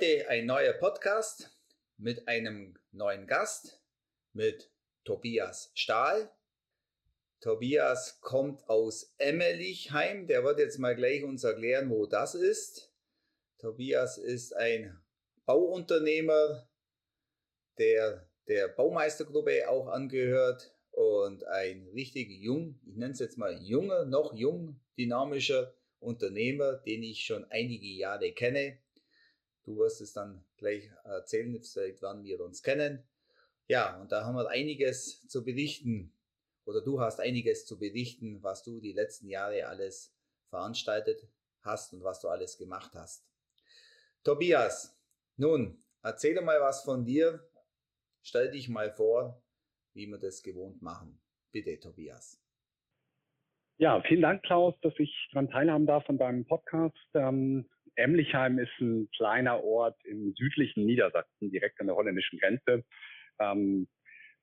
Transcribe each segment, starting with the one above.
Heute ein neuer Podcast mit einem neuen Gast, mit Tobias Stahl. Tobias kommt aus Emmelichheim, der wird jetzt mal gleich uns erklären, wo das ist. Tobias ist ein Bauunternehmer, der der Baumeistergruppe auch angehört und ein richtig jung, ich nenne es jetzt mal junger, noch jung, dynamischer Unternehmer, den ich schon einige Jahre kenne. Du wirst es dann gleich erzählen, seit wann wir uns kennen. Ja, und da haben wir einiges zu berichten. Oder du hast einiges zu berichten, was du die letzten Jahre alles veranstaltet hast und was du alles gemacht hast. Tobias, nun, erzähle mal was von dir. Stell dich mal vor, wie wir das gewohnt machen. Bitte, Tobias. Ja, vielen Dank, Klaus, dass ich daran teilhaben darf von deinem Podcast. Ähm, Emlichheim ist ein kleiner Ort im südlichen Niedersachsen, direkt an der holländischen Grenze. Ähm,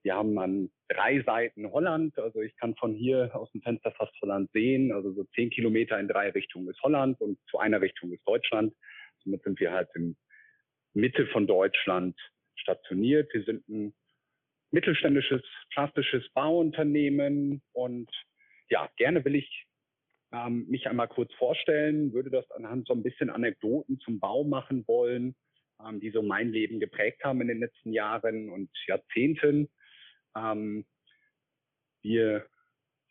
wir haben an drei Seiten Holland, also ich kann von hier aus dem Fenster fast Holland sehen, also so zehn Kilometer in drei Richtungen ist Holland und zu einer Richtung ist Deutschland. Somit sind wir halt in Mitte von Deutschland stationiert. Wir sind ein mittelständisches plastisches Bauunternehmen und ja, gerne will ich ähm, mich einmal kurz vorstellen, würde das anhand so ein bisschen Anekdoten zum Bau machen wollen, ähm, die so mein Leben geprägt haben in den letzten Jahren und Jahrzehnten. Ähm, wir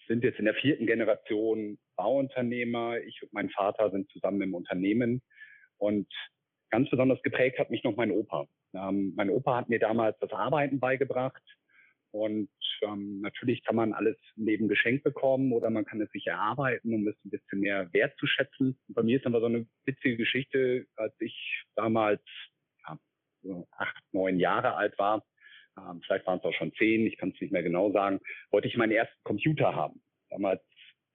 sind jetzt in der vierten Generation Bauunternehmer. Ich und mein Vater sind zusammen im Unternehmen und ganz besonders geprägt hat mich noch mein Opa. Ähm, mein Opa hat mir damals das Arbeiten beigebracht und ähm, natürlich kann man alles im Leben geschenkt bekommen oder man kann es sich erarbeiten, um es ein bisschen mehr wertzuschätzen. Und bei mir ist aber so eine witzige Geschichte, als ich damals ja, so acht, neun Jahre alt war, ähm, vielleicht waren es auch schon zehn, ich kann es nicht mehr genau sagen, wollte ich meinen ersten Computer haben. Damals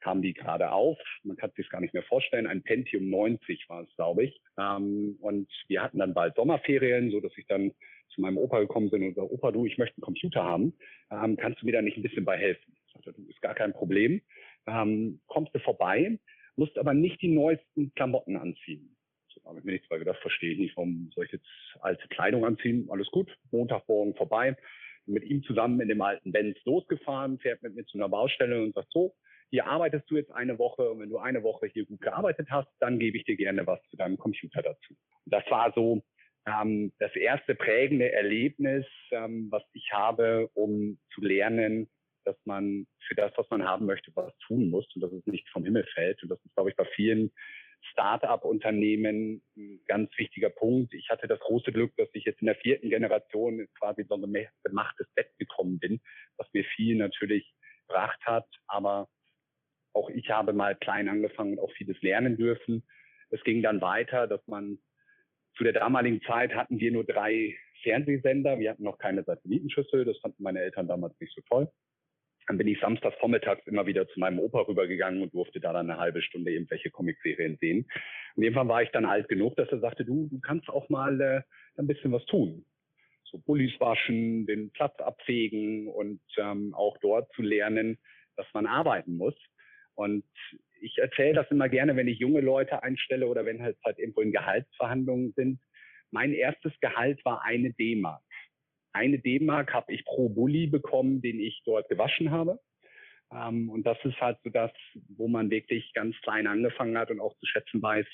kamen die gerade auf. Man kann sich gar nicht mehr vorstellen. Ein Pentium 90 war es, glaube ich. Ähm, und wir hatten dann bald Sommerferien, so dass ich dann zu meinem Opa gekommen bin und gesagt, Opa, du, ich möchte einen Computer haben. Ähm, kannst du mir da nicht ein bisschen bei helfen? Ich sagte, du, ist gar kein Problem. Ähm, kommst du vorbei, musst aber nicht die neuesten Klamotten anziehen. So habe ich mir nichts gedacht, verstehe ich nicht, warum soll ich jetzt alte Kleidung anziehen? Alles gut, Montagmorgen vorbei. Mit ihm zusammen in dem alten Benz losgefahren, fährt mit mir zu einer Baustelle und sagt so, hier arbeitest du jetzt eine Woche und wenn du eine Woche hier gut gearbeitet hast, dann gebe ich dir gerne was zu deinem Computer dazu. Das war so ähm, das erste prägende Erlebnis, ähm, was ich habe, um zu lernen, dass man für das, was man haben möchte, was tun muss und dass es nicht vom Himmel fällt. Und das ist, glaube ich, bei vielen Start-up-Unternehmen ein ganz wichtiger Punkt. Ich hatte das große Glück, dass ich jetzt in der vierten Generation quasi so ein gemachtes Bett gekommen bin, was mir viel natürlich gebracht hat. Aber auch ich habe mal klein angefangen und auch vieles lernen dürfen. Es ging dann weiter, dass man zu der damaligen Zeit hatten wir nur drei Fernsehsender. Wir hatten noch keine Satellitenschüssel. Das fanden meine Eltern damals nicht so toll. Dann bin ich samstags vormittags immer wieder zu meinem Opa rübergegangen und durfte da dann eine halbe Stunde irgendwelche Comicserien sehen. Und irgendwann war ich dann alt genug, dass er sagte, du, du kannst auch mal äh, ein bisschen was tun. So Bullis waschen, den Platz abfegen und ähm, auch dort zu lernen, dass man arbeiten muss. Und ich erzähle das immer gerne, wenn ich junge Leute einstelle oder wenn halt halt irgendwo in Gehaltsverhandlungen sind. Mein erstes Gehalt war eine D-Mark. Eine D-Mark habe ich pro Bulli bekommen, den ich dort gewaschen habe. Ähm, und das ist halt so das, wo man wirklich ganz klein angefangen hat und auch zu schätzen weiß,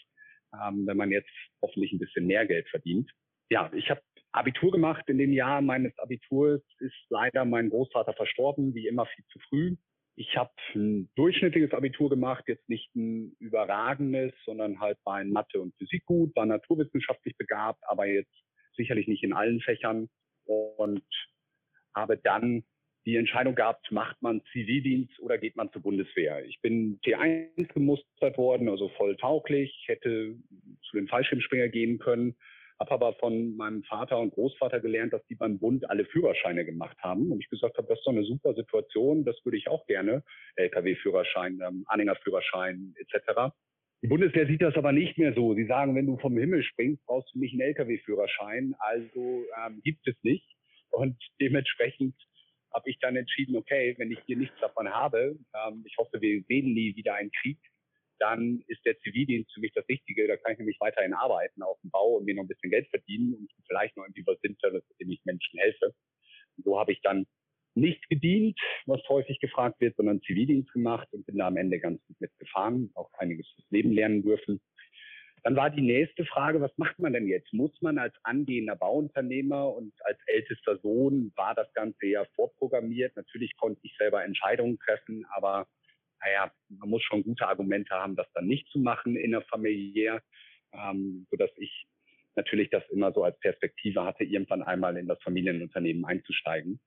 ähm, wenn man jetzt hoffentlich ein bisschen mehr Geld verdient. Ja, ich habe Abitur gemacht. In dem Jahr meines Abiturs ist leider mein Großvater verstorben, wie immer viel zu früh. Ich habe ein durchschnittliches Abitur gemacht, jetzt nicht ein überragendes, sondern halt war in Mathe und Physik gut, war naturwissenschaftlich begabt, aber jetzt sicherlich nicht in allen Fächern und habe dann die Entscheidung gehabt, macht man Zivildienst oder geht man zur Bundeswehr. Ich bin T1 gemustert worden, also voll tauglich, hätte zu den Fallschirmspringer gehen können, habe aber von meinem Vater und Großvater gelernt, dass die beim Bund alle Führerscheine gemacht haben. Und ich gesagt habe, das ist doch eine super Situation, das würde ich auch gerne. Lkw-Führerschein, ähm, Anhängerführerschein etc. Die Bundeswehr sieht das aber nicht mehr so. Sie sagen, wenn du vom Himmel springst, brauchst du nicht einen Lkw-Führerschein. Also ähm, gibt es nicht. Und dementsprechend habe ich dann entschieden, okay, wenn ich hier nichts davon habe, ähm, ich hoffe, wir sehen nie wieder einen Krieg, dann ist der Zivildienst für mich das Richtige. Da kann ich nämlich weiterhin arbeiten auf dem Bau und mir noch ein bisschen Geld verdienen und vielleicht noch irgendwie was Sinnvolles, indem ich Menschen helfe. Und so habe ich dann nicht gedient, was häufig gefragt wird, sondern Zivildienst gemacht und bin da am Ende ganz gut mitgefahren, auch einiges fürs Leben lernen dürfen. Dann war die nächste Frage, was macht man denn jetzt? Muss man als angehender Bauunternehmer und als ältester Sohn, war das Ganze ja vorprogrammiert? Natürlich konnte ich selber Entscheidungen treffen, aber naja, man muss schon gute Argumente haben, das dann nicht zu machen innerfamiliär, ähm, sodass ich natürlich das immer so als Perspektive hatte, irgendwann einmal in das Familienunternehmen einzusteigen.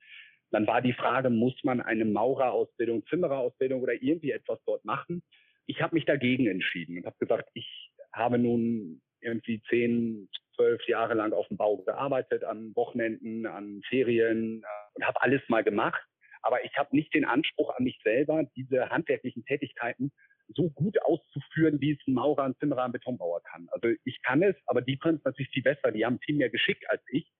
Dann war die Frage, muss man eine Maurerausbildung, Zimmererausbildung oder irgendwie etwas dort machen? Ich habe mich dagegen entschieden und habe gesagt, ich habe nun irgendwie zehn, zwölf Jahre lang auf dem Bau gearbeitet, an Wochenenden, an Ferien äh, und habe alles mal gemacht. Aber ich habe nicht den Anspruch an mich selber, diese handwerklichen Tätigkeiten so gut auszuführen, wie es ein Maurer, ein Zimmerer, ein Betonbauer kann. Also ich kann es, aber die können es natürlich viel besser. Die haben viel mehr Geschick als ich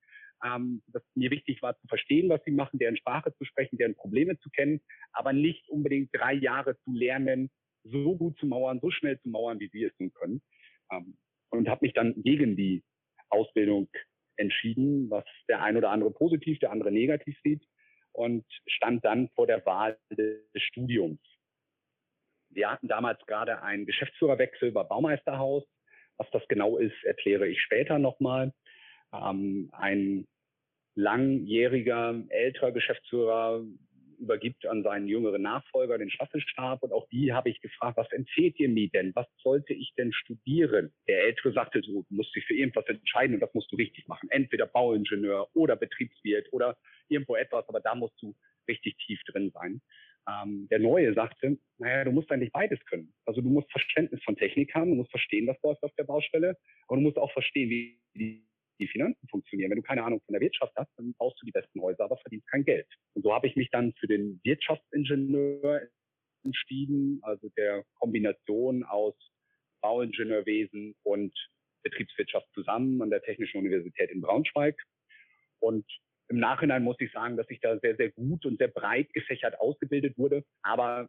ähm, dass mir wichtig war zu verstehen, was sie machen, deren Sprache zu sprechen, deren Probleme zu kennen, aber nicht unbedingt drei Jahre zu lernen, so gut zu mauern, so schnell zu mauern, wie sie es tun können. Ähm, und habe mich dann gegen die Ausbildung entschieden, was der ein oder andere positiv, der andere negativ sieht und stand dann vor der Wahl des Studiums. Wir hatten damals gerade einen Geschäftsführerwechsel bei Baumeisterhaus. Was das genau ist, erkläre ich später nochmal. Ähm, ein langjähriger, älterer Geschäftsführer übergibt an seinen jüngeren Nachfolger den Staffelstab und auch die habe ich gefragt, was empfehlt ihr mir denn? Was sollte ich denn studieren? Der Ältere sagte du musst dich für irgendwas entscheiden und das musst du richtig machen. Entweder Bauingenieur oder Betriebswirt oder irgendwo etwas, aber da musst du richtig tief drin sein. Ähm, der Neue sagte, naja, du musst eigentlich beides können. Also du musst Verständnis von Technik haben, du musst verstehen, was läuft auf der Baustelle, aber du musst auch verstehen, wie die die Finanzen funktionieren. Wenn du keine Ahnung von der Wirtschaft hast, dann baust du die besten Häuser, aber verdienst kein Geld. Und so habe ich mich dann für den Wirtschaftsingenieur entschieden, also der Kombination aus Bauingenieurwesen und Betriebswirtschaft zusammen an der Technischen Universität in Braunschweig. Und im Nachhinein muss ich sagen, dass ich da sehr, sehr gut und sehr breit gefächert ausgebildet wurde. Aber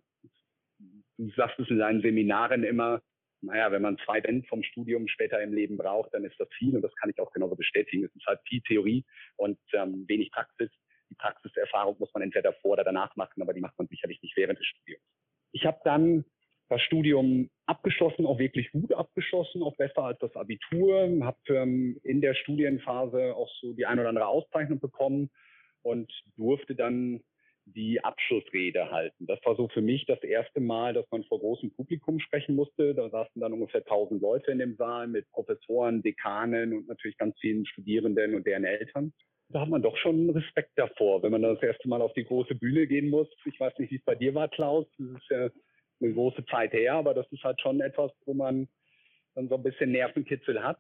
du sagst es in deinen Seminaren immer, naja, wenn man zwei Band vom Studium später im Leben braucht, dann ist das viel und das kann ich auch genauso bestätigen. Es ist halt viel Theorie und ähm, wenig Praxis. Die Praxiserfahrung muss man entweder davor oder danach machen, aber die macht man sicherlich nicht während des Studiums. Ich habe dann das Studium abgeschlossen, auch wirklich gut abgeschlossen, auch besser als das Abitur, habe ähm, in der Studienphase auch so die ein oder andere Auszeichnung bekommen und durfte dann die Abschlussrede halten. Das war so für mich das erste Mal, dass man vor großem Publikum sprechen musste. Da saßen dann ungefähr 1000 Leute in dem Saal mit Professoren, Dekanen und natürlich ganz vielen Studierenden und deren Eltern. Da hat man doch schon Respekt davor, wenn man das erste Mal auf die große Bühne gehen muss. Ich weiß nicht, wie es bei dir war, Klaus. Das ist ja eine große Zeit her, aber das ist halt schon etwas, wo man dann so ein bisschen Nervenkitzel hat.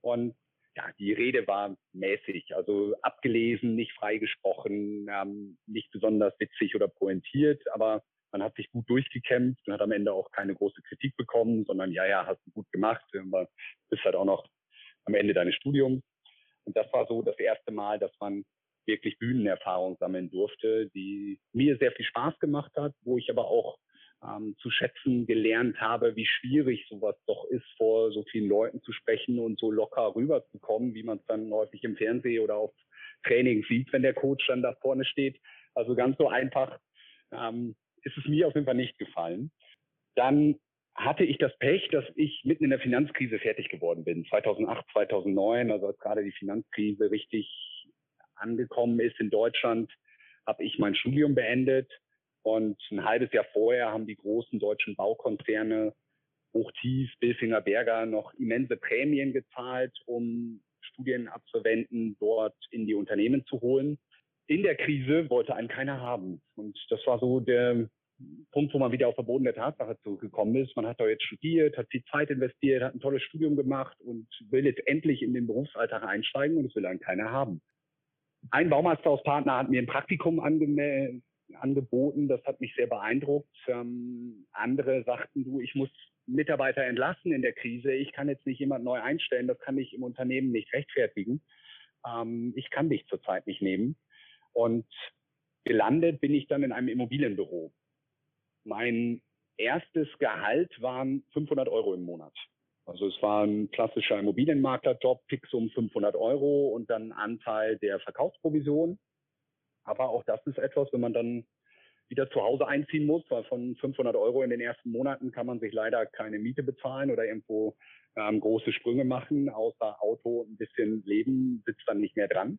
Und ja, die Rede war mäßig, also abgelesen, nicht freigesprochen, ähm, nicht besonders witzig oder pointiert, aber man hat sich gut durchgekämpft und hat am Ende auch keine große Kritik bekommen, sondern ja, ja, hast du gut gemacht, aber bist halt auch noch am Ende deines Studiums. Und das war so das erste Mal, dass man wirklich Bühnenerfahrung sammeln durfte, die mir sehr viel Spaß gemacht hat, wo ich aber auch ähm, zu schätzen gelernt habe, wie schwierig sowas doch ist, vor so vielen Leuten zu sprechen und so locker rüberzukommen, wie man es dann häufig im Fernsehen oder auf Training sieht, wenn der Coach dann da vorne steht. Also ganz so einfach ähm, ist es mir auf jeden Fall nicht gefallen. Dann hatte ich das Pech, dass ich mitten in der Finanzkrise fertig geworden bin. 2008, 2009, also als gerade die Finanzkrise richtig angekommen ist in Deutschland, habe ich mein Studium beendet und ein halbes Jahr vorher haben die großen deutschen Baukonzerne Hochtief, Bilfinger Berger noch immense Prämien gezahlt, um Studienabsolventen dort in die Unternehmen zu holen. In der Krise wollte einen keiner haben. Und das war so der Punkt, wo man wieder auf der Boden der Tatsache zurückgekommen ist. Man hat da jetzt studiert, hat viel Zeit investiert, hat ein tolles Studium gemacht und will jetzt endlich in den Berufsalltag einsteigen und es will einen keiner haben. Ein Baumeisterauspartner hat mir ein Praktikum angemeldet angeboten. Das hat mich sehr beeindruckt. Ähm, andere sagten, du, ich muss Mitarbeiter entlassen in der Krise. Ich kann jetzt nicht jemand neu einstellen. Das kann ich im Unternehmen nicht rechtfertigen. Ähm, ich kann dich zurzeit nicht nehmen. Und gelandet bin ich dann in einem Immobilienbüro. Mein erstes Gehalt waren 500 Euro im Monat. Also es war ein klassischer Immobilienmaklerjob, fix um 500 Euro und dann Anteil der Verkaufsprovision. Aber auch das ist etwas, wenn man dann wieder zu Hause einziehen muss, weil von 500 Euro in den ersten Monaten kann man sich leider keine Miete bezahlen oder irgendwo ähm, große Sprünge machen, außer Auto ein bisschen Leben sitzt dann nicht mehr dran,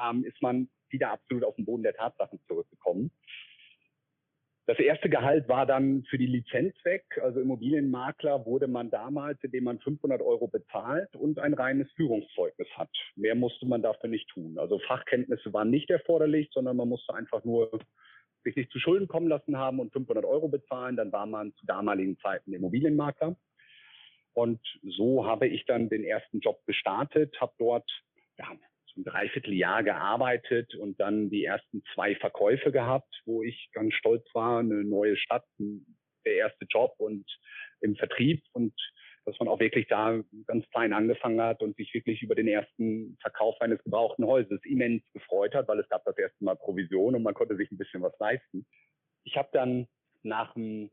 ähm, ist man wieder absolut auf den Boden der Tatsachen zurückgekommen. Das erste Gehalt war dann für die Lizenz weg. Also Immobilienmakler wurde man damals, indem man 500 Euro bezahlt und ein reines Führungszeugnis hat. Mehr musste man dafür nicht tun. Also Fachkenntnisse waren nicht erforderlich, sondern man musste einfach nur sich nicht zu Schulden kommen lassen haben und 500 Euro bezahlen. Dann war man zu damaligen Zeiten Immobilienmakler. Und so habe ich dann den ersten Job gestartet, habe dort ja, ein Dreivierteljahr gearbeitet und dann die ersten zwei Verkäufe gehabt, wo ich ganz stolz war, eine neue Stadt, der erste Job und im Vertrieb und dass man auch wirklich da ganz klein angefangen hat und sich wirklich über den ersten Verkauf eines gebrauchten Häuses immens gefreut hat, weil es gab das erste Mal Provision und man konnte sich ein bisschen was leisten. Ich habe dann nach einem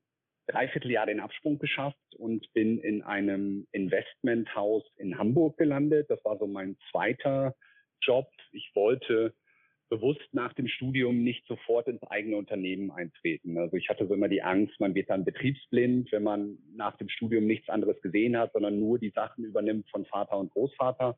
Dreivierteljahr den Absprung geschafft und bin in einem Investmenthaus in Hamburg gelandet. Das war so mein zweiter Job. Ich wollte bewusst nach dem Studium nicht sofort ins eigene Unternehmen eintreten. Also ich hatte so immer die Angst, man wird dann betriebsblind, wenn man nach dem Studium nichts anderes gesehen hat, sondern nur die Sachen übernimmt von Vater und Großvater.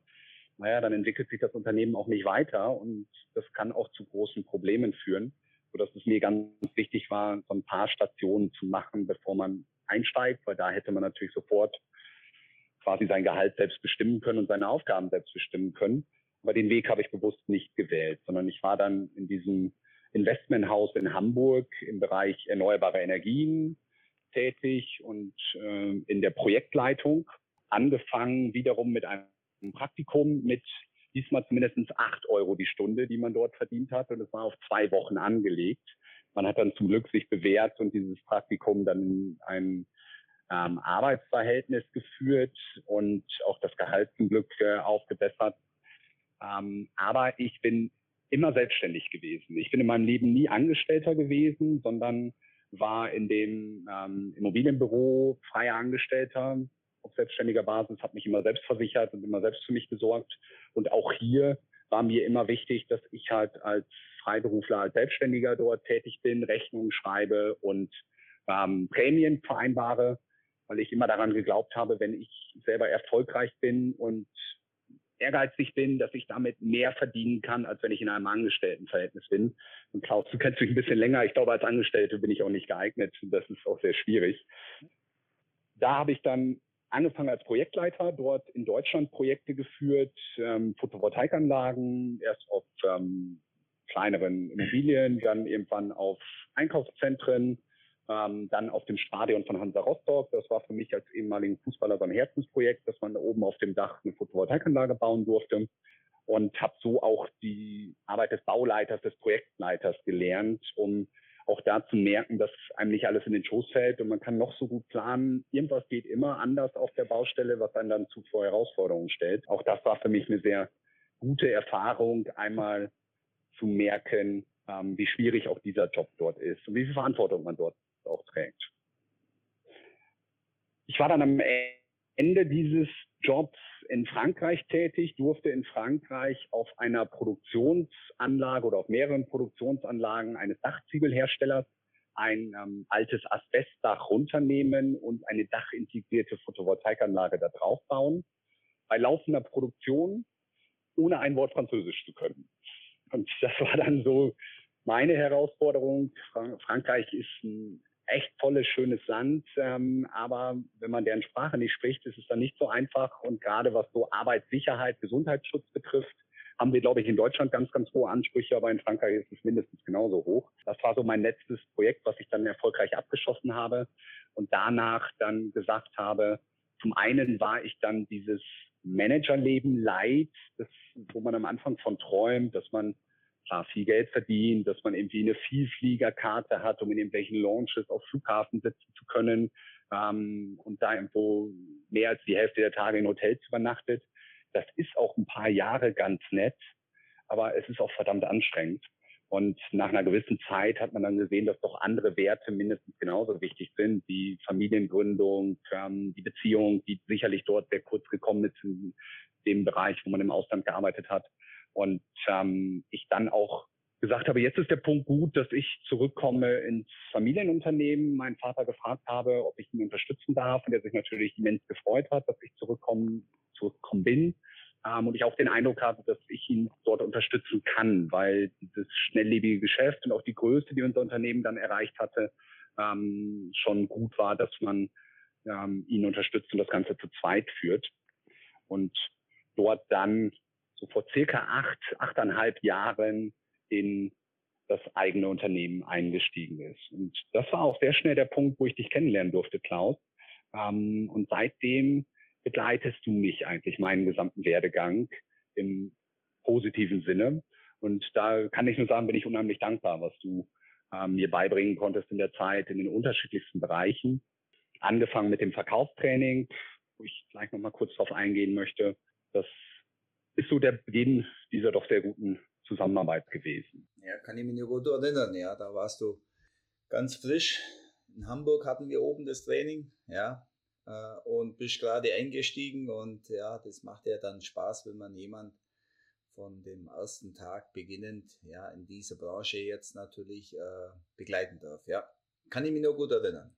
Naja, dann entwickelt sich das Unternehmen auch nicht weiter und das kann auch zu großen Problemen führen, sodass es mir ganz wichtig war, so ein paar Stationen zu machen, bevor man einsteigt, weil da hätte man natürlich sofort quasi sein Gehalt selbst bestimmen können und seine Aufgaben selbst bestimmen können. Aber den Weg habe ich bewusst nicht gewählt, sondern ich war dann in diesem Investmenthaus in Hamburg im Bereich erneuerbare Energien tätig und äh, in der Projektleitung. Angefangen wiederum mit einem Praktikum mit diesmal zumindest acht Euro die Stunde, die man dort verdient hat. Und es war auf zwei Wochen angelegt. Man hat dann zum Glück sich bewährt und dieses Praktikum dann in ein ähm, Arbeitsverhältnis geführt und auch das Gehalt zum Glück äh, aufgebessert. Ähm, aber ich bin immer selbstständig gewesen. Ich bin in meinem Leben nie Angestellter gewesen, sondern war in dem ähm, Immobilienbüro freier Angestellter auf selbstständiger Basis, habe mich immer selbst versichert und immer selbst für mich gesorgt. Und auch hier war mir immer wichtig, dass ich halt als Freiberufler, als Selbstständiger dort tätig bin, Rechnungen schreibe und ähm, Prämien vereinbare, weil ich immer daran geglaubt habe, wenn ich selber erfolgreich bin und ehrgeizig bin, dass ich damit mehr verdienen kann, als wenn ich in einem Angestelltenverhältnis bin. Und Klaus, du kennst mich ein bisschen länger. Ich glaube, als Angestellte bin ich auch nicht geeignet. Das ist auch sehr schwierig. Da habe ich dann angefangen als Projektleiter, dort in Deutschland Projekte geführt, ähm, Photovoltaikanlagen, erst auf ähm, kleineren Immobilien, dann irgendwann auf Einkaufszentren, ähm, dann auf dem Stadion von Hansa Rostock. Das war für mich als ehemaligen Fußballer so ein Herzensprojekt, dass man da oben auf dem Dach eine Photovoltaikanlage bauen durfte. Und habe so auch die Arbeit des Bauleiters, des Projektleiters gelernt, um auch da zu merken, dass einem nicht alles in den Schoß fällt und man kann noch so gut planen. Irgendwas geht immer anders auf der Baustelle, was einen dann zu vor Herausforderungen stellt. Auch das war für mich eine sehr gute Erfahrung, einmal zu merken, ähm, wie schwierig auch dieser Job dort ist und wie viel Verantwortung man dort auch trägt. Ich war dann am Ende dieses Jobs in Frankreich tätig, durfte in Frankreich auf einer Produktionsanlage oder auf mehreren Produktionsanlagen eines Dachziegelherstellers ein ähm, altes Asbestdach runternehmen und eine dachintegrierte Photovoltaikanlage da drauf bauen. Bei laufender Produktion, ohne ein Wort Französisch zu können. Und das war dann so meine Herausforderung. Frankreich ist ein echt tolles, schönes Land. Ähm, aber wenn man deren Sprache nicht spricht, ist es dann nicht so einfach. Und gerade was so Arbeitssicherheit, Gesundheitsschutz betrifft, haben wir, glaube ich, in Deutschland ganz, ganz hohe Ansprüche, aber in Frankreich ist es mindestens genauso hoch. Das war so mein letztes Projekt, was ich dann erfolgreich abgeschossen habe und danach dann gesagt habe, zum einen war ich dann dieses Managerleben leid, das, wo man am Anfang von träumt, dass man klar viel Geld verdient, dass man irgendwie eine Vielfliegerkarte hat, um in irgendwelchen Launches auf Flughafen sitzen zu können ähm, und da irgendwo mehr als die Hälfte der Tage in Hotels übernachtet. Das ist auch ein paar Jahre ganz nett, aber es ist auch verdammt anstrengend. Und nach einer gewissen Zeit hat man dann gesehen, dass doch andere Werte mindestens genauso wichtig sind, wie Familiengründung, die Beziehung, die sicherlich dort sehr kurz gekommen ist in dem Bereich, wo man im Ausland gearbeitet hat. Und ähm, ich dann auch gesagt habe, jetzt ist der Punkt gut, dass ich zurückkomme ins Familienunternehmen, meinen Vater gefragt habe, ob ich ihn unterstützen darf und der sich natürlich immens gefreut hat, dass ich zurückkommen, zurückgekommen bin ähm, und ich auch den Eindruck habe, dass ich ihn dort unterstützen kann, weil dieses schnelllebige Geschäft und auch die Größe, die unser Unternehmen dann erreicht hatte, ähm, schon gut war, dass man ähm, ihn unterstützt und das Ganze zu zweit führt. Und dort dann so vor circa acht, achteinhalb Jahren in das eigene Unternehmen eingestiegen ist. Und das war auch sehr schnell der Punkt, wo ich dich kennenlernen durfte, Klaus. Ähm, und seitdem begleitest du mich eigentlich meinen gesamten Werdegang im positiven Sinne. Und da kann ich nur sagen, bin ich unheimlich dankbar, was du ähm, mir beibringen konntest in der Zeit in den unterschiedlichsten Bereichen. Angefangen mit dem Verkaufstraining, wo ich gleich nochmal kurz darauf eingehen möchte. Das ist so der Beginn dieser doch sehr guten Zusammenarbeit gewesen. Ja, kann ich mich nur gut erinnern. Ja, da warst du ganz frisch. In Hamburg hatten wir oben das Training. Ja, äh, und bist gerade eingestiegen und ja, das macht ja dann Spaß, wenn man jemand von dem ersten Tag beginnend ja in dieser Branche jetzt natürlich äh, begleiten darf. Ja, kann ich mich nur gut erinnern.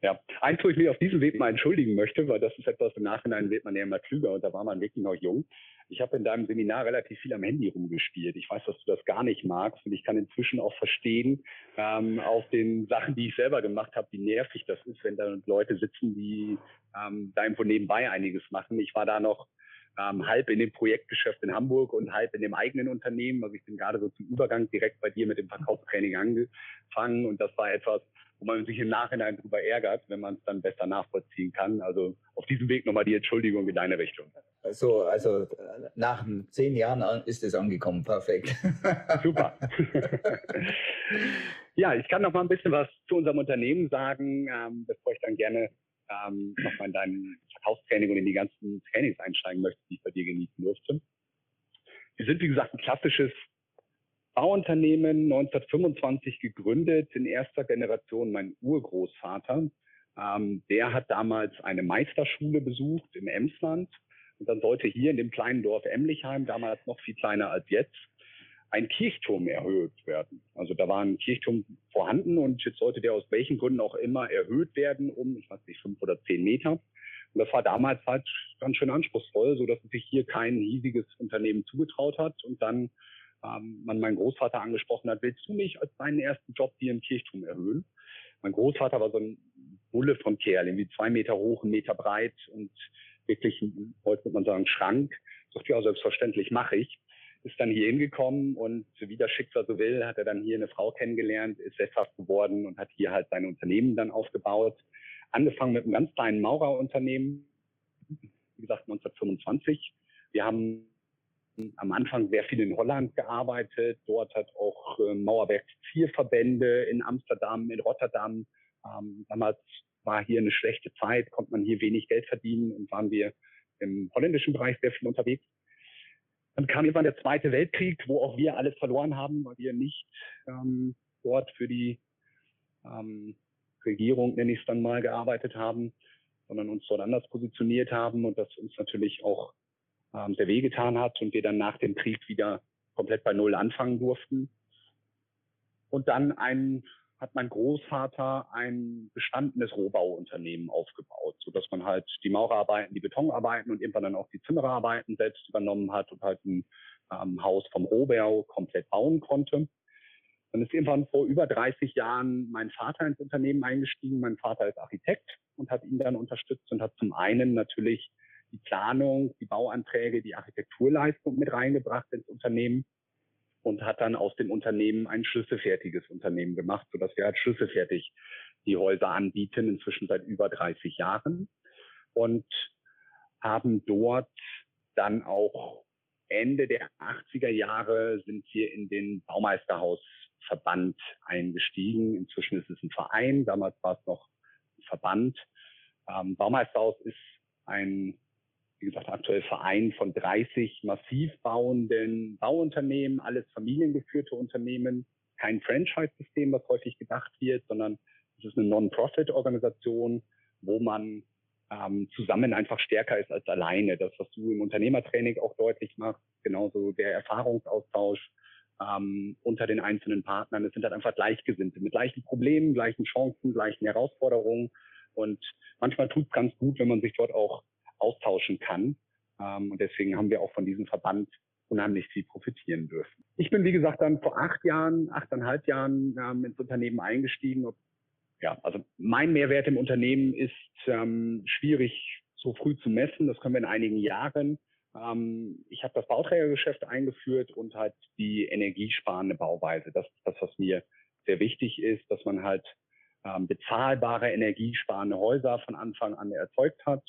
Ja, eins, wo ich mich auf diesem Weg mal entschuldigen möchte, weil das ist etwas, im Nachhinein wird man ja immer klüger und da war man wirklich noch jung. Ich habe in deinem Seminar relativ viel am Handy rumgespielt. Ich weiß, dass du das gar nicht magst und ich kann inzwischen auch verstehen, ähm, auf den Sachen, die ich selber gemacht habe, wie nervig das ist, wenn da Leute sitzen, die ähm, da irgendwo nebenbei einiges machen. Ich war da noch ähm, halb in dem Projektgeschäft in Hamburg und halb in dem eigenen Unternehmen. Also ich bin gerade so zum Übergang direkt bei dir mit dem Verkaufstraining angefangen und das war etwas, wo man sich im Nachhinein darüber ärgert, wenn man es dann besser nachvollziehen kann. Also auf diesem Weg nochmal die Entschuldigung in deine Richtung. Also, also nach zehn Jahren ist es angekommen. Perfekt. Super. ja, ich kann noch mal ein bisschen was zu unserem Unternehmen sagen, ähm, bevor ich dann gerne ähm, noch mal in dein Verkaufstraining und in die ganzen Trainings einsteigen möchte, die ich bei dir genießen durfte. Wir sind, wie gesagt, ein klassisches Bauunternehmen 1925 gegründet, in erster Generation mein Urgroßvater. Ähm, der hat damals eine Meisterschule besucht im Emsland. Und dann sollte hier in dem kleinen Dorf Emlichheim, damals noch viel kleiner als jetzt, ein Kirchturm erhöht werden. Also da war ein Kirchturm vorhanden und jetzt sollte der aus welchen Gründen auch immer erhöht werden um, ich weiß nicht, fünf oder zehn Meter. Und das war damals halt ganz schön anspruchsvoll, so dass sich hier kein riesiges Unternehmen zugetraut hat. Und dann ähm, man meinen Großvater angesprochen hat, willst du nicht als deinen ersten Job hier im Kirchturm erhöhen? Mein Großvater war so ein Bulle von Kerl, irgendwie zwei Meter hoch, ein Meter breit und wirklich, heute würde man sagen, Schrank. Sagt, ja, selbstverständlich mache ich. Ist dann hier hingekommen und wie das Schicksal so will, hat er dann hier eine Frau kennengelernt, ist sesshaft geworden und hat hier halt sein Unternehmen dann aufgebaut. Angefangen mit einem ganz kleinen Maurerunternehmen, wie gesagt 1925. Wir haben am Anfang sehr viel in Holland gearbeitet. Dort hat auch äh, Mauerwerk vier Verbände in Amsterdam, in Rotterdam. Ähm, damals war hier eine schlechte Zeit, konnte man hier wenig Geld verdienen und waren wir im holländischen Bereich sehr viel unterwegs. Dann kam irgendwann der Zweite Weltkrieg, wo auch wir alles verloren haben, weil wir nicht ähm, dort für die ähm, Regierung, nenne ich es dann mal, gearbeitet haben, sondern uns dort anders positioniert haben und das uns natürlich auch ähm, sehr wehgetan hat und wir dann nach dem Krieg wieder komplett bei Null anfangen durften. Und dann ein, hat mein Großvater ein bestandenes Rohbauunternehmen aufgebaut, so dass man halt die Maurerarbeiten, die Betonarbeiten und irgendwann dann auch die Zimmererarbeiten selbst übernommen hat und halt ein ähm, Haus vom Rohbau komplett bauen konnte. Dann ist irgendwann vor über 30 Jahren mein Vater ins Unternehmen eingestiegen. Mein Vater ist Architekt und hat ihn dann unterstützt und hat zum einen natürlich die Planung, die Bauanträge, die Architekturleistung mit reingebracht ins Unternehmen und hat dann aus dem Unternehmen ein schlüsselfertiges Unternehmen gemacht, sodass wir halt schlüsselfertig die Häuser anbieten, inzwischen seit über 30 Jahren und haben dort dann auch Ende der 80er Jahre sind wir in den Baumeisterhausverband eingestiegen. Inzwischen ist es ein Verein, damals war es noch ein Verband. Ähm, Baumeisterhaus ist ein wie gesagt, aktuell Verein von 30 massiv bauenden Bauunternehmen, alles familiengeführte Unternehmen, kein Franchise-System, was häufig gedacht wird, sondern es ist eine Non-Profit-Organisation, wo man ähm, zusammen einfach stärker ist als alleine. Das, was du im Unternehmertraining auch deutlich machst, genauso der Erfahrungsaustausch ähm, unter den einzelnen Partnern. Es sind halt einfach Gleichgesinnte mit gleichen Problemen, gleichen Chancen, gleichen Herausforderungen. Und manchmal tut es ganz gut, wenn man sich dort auch austauschen kann. Ähm, und deswegen haben wir auch von diesem Verband unheimlich viel profitieren dürfen. Ich bin, wie gesagt, dann vor acht Jahren, achteinhalb Jahren ähm, ins Unternehmen eingestiegen. Ja, also mein Mehrwert im Unternehmen ist ähm, schwierig so früh zu messen. Das können wir in einigen Jahren. Ähm, ich habe das Bauträgergeschäft eingeführt und halt die energiesparende Bauweise. Das ist das, was mir sehr wichtig ist, dass man halt ähm, bezahlbare, energiesparende Häuser von Anfang an erzeugt hat.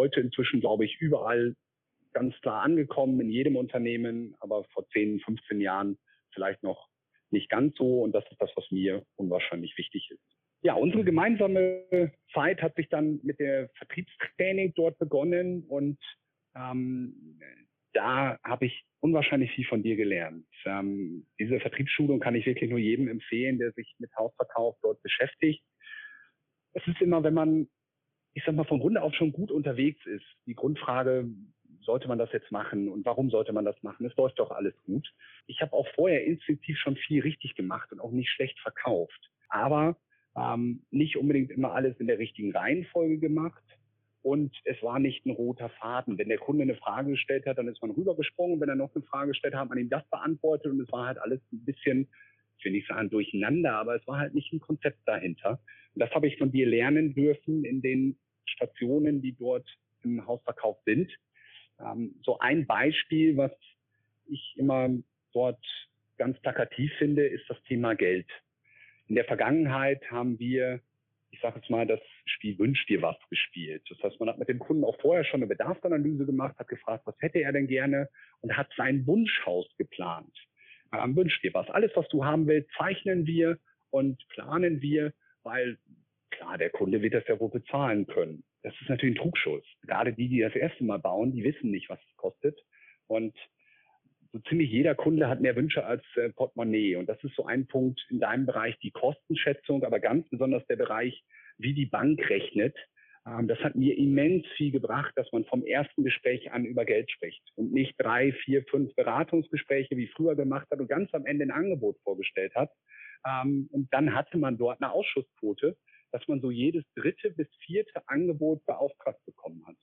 Heute inzwischen, glaube ich, überall ganz klar angekommen, in jedem Unternehmen, aber vor 10, 15 Jahren vielleicht noch nicht ganz so. Und das ist das, was mir unwahrscheinlich wichtig ist. Ja, unsere gemeinsame Zeit hat sich dann mit der Vertriebstraining dort begonnen und ähm, da habe ich unwahrscheinlich viel von dir gelernt. Ähm, diese Vertriebsschulung kann ich wirklich nur jedem empfehlen, der sich mit Hausverkauf dort beschäftigt. Es ist immer, wenn man, ich sag mal, von Grunde auf schon gut unterwegs ist, die Grundfrage, sollte man das jetzt machen und warum sollte man das machen? Es läuft doch alles gut. Ich habe auch vorher instinktiv schon viel richtig gemacht und auch nicht schlecht verkauft. Aber ähm, nicht unbedingt immer alles in der richtigen Reihenfolge gemacht und es war nicht ein roter Faden. Wenn der Kunde eine Frage gestellt hat, dann ist man rübergesprungen. Wenn er noch eine Frage gestellt hat, hat man ihm das beantwortet und es war halt alles ein bisschen, ich will nicht sagen durcheinander, aber es war halt nicht ein Konzept dahinter. Und das habe ich von dir lernen dürfen in den Stationen, die dort im Hausverkauf sind. Ähm, so ein Beispiel, was ich immer dort ganz plakativ finde, ist das Thema Geld. In der Vergangenheit haben wir ich sage jetzt mal, das Spiel Wünsch dir was gespielt. Das heißt, man hat mit dem Kunden auch vorher schon eine Bedarfsanalyse gemacht, hat gefragt, was hätte er denn gerne und hat sein Wunschhaus geplant. Ähm, Wünsch dir was. Alles, was du haben willst, zeichnen wir und planen wir, weil klar, der Kunde wird das ja wohl bezahlen können. Das ist natürlich ein Trugschluss. Gerade die, die das erste Mal bauen, die wissen nicht, was es kostet. Und so ziemlich jeder Kunde hat mehr Wünsche als äh, Portemonnaie. Und das ist so ein Punkt in deinem Bereich, die Kostenschätzung, aber ganz besonders der Bereich, wie die Bank rechnet. Ähm, das hat mir immens viel gebracht, dass man vom ersten Gespräch an über Geld spricht und nicht drei, vier, fünf Beratungsgespräche wie früher gemacht hat und ganz am Ende ein Angebot vorgestellt hat. Ähm, und dann hatte man dort eine Ausschussquote, dass man so jedes dritte bis vierte Angebot beauftragt bekommen hat.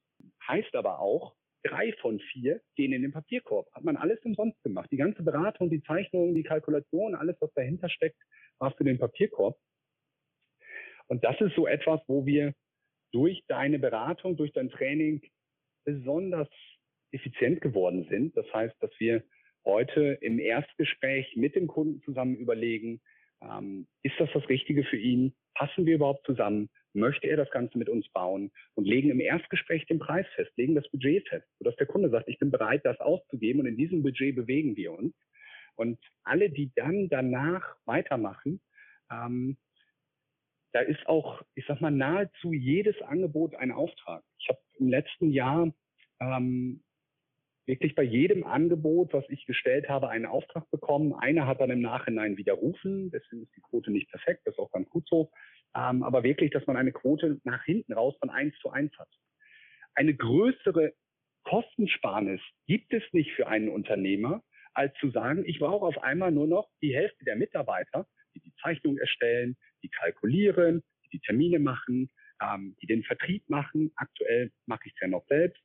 Heißt aber auch, drei von vier gehen in den Papierkorb. Hat man alles umsonst gemacht. Die ganze Beratung, die Zeichnung, die Kalkulation, alles, was dahinter steckt, war für den Papierkorb. Und das ist so etwas, wo wir durch deine Beratung, durch dein Training besonders effizient geworden sind. Das heißt, dass wir heute im Erstgespräch mit dem Kunden zusammen überlegen, ähm, ist das das Richtige für ihn? Passen wir überhaupt zusammen? möchte er das Ganze mit uns bauen und legen im Erstgespräch den Preis fest, legen das Budget fest, sodass der Kunde sagt, ich bin bereit, das auszugeben und in diesem Budget bewegen wir uns. Und alle, die dann danach weitermachen, ähm, da ist auch, ich sag mal, nahezu jedes Angebot ein Auftrag. Ich habe im letzten Jahr ähm, wirklich bei jedem Angebot, was ich gestellt habe, einen Auftrag bekommen. Einer hat dann im Nachhinein widerrufen, deswegen ist die Quote nicht perfekt, das ist auch ganz gut so. Ähm, aber wirklich, dass man eine Quote nach hinten raus von 1 zu 1 hat. Eine größere Kostensparnis gibt es nicht für einen Unternehmer, als zu sagen, ich brauche auf einmal nur noch die Hälfte der Mitarbeiter, die die Zeichnung erstellen, die kalkulieren, die die Termine machen, ähm, die den Vertrieb machen. Aktuell mache ich es ja noch selbst.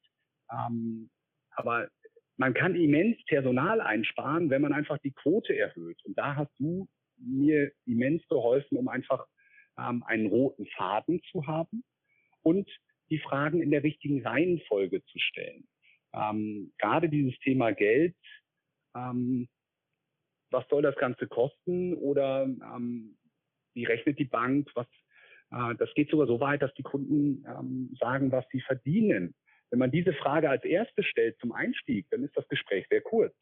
Ähm, aber man kann immens Personal einsparen, wenn man einfach die Quote erhöht. Und da hast du mir immens geholfen, um einfach ähm, einen roten Faden zu haben und die Fragen in der richtigen Reihenfolge zu stellen. Ähm, gerade dieses Thema Geld, ähm, was soll das Ganze kosten oder ähm, wie rechnet die Bank, was, äh, das geht sogar so weit, dass die Kunden ähm, sagen, was sie verdienen. Wenn man diese Frage als erste stellt zum Einstieg, dann ist das Gespräch sehr kurz.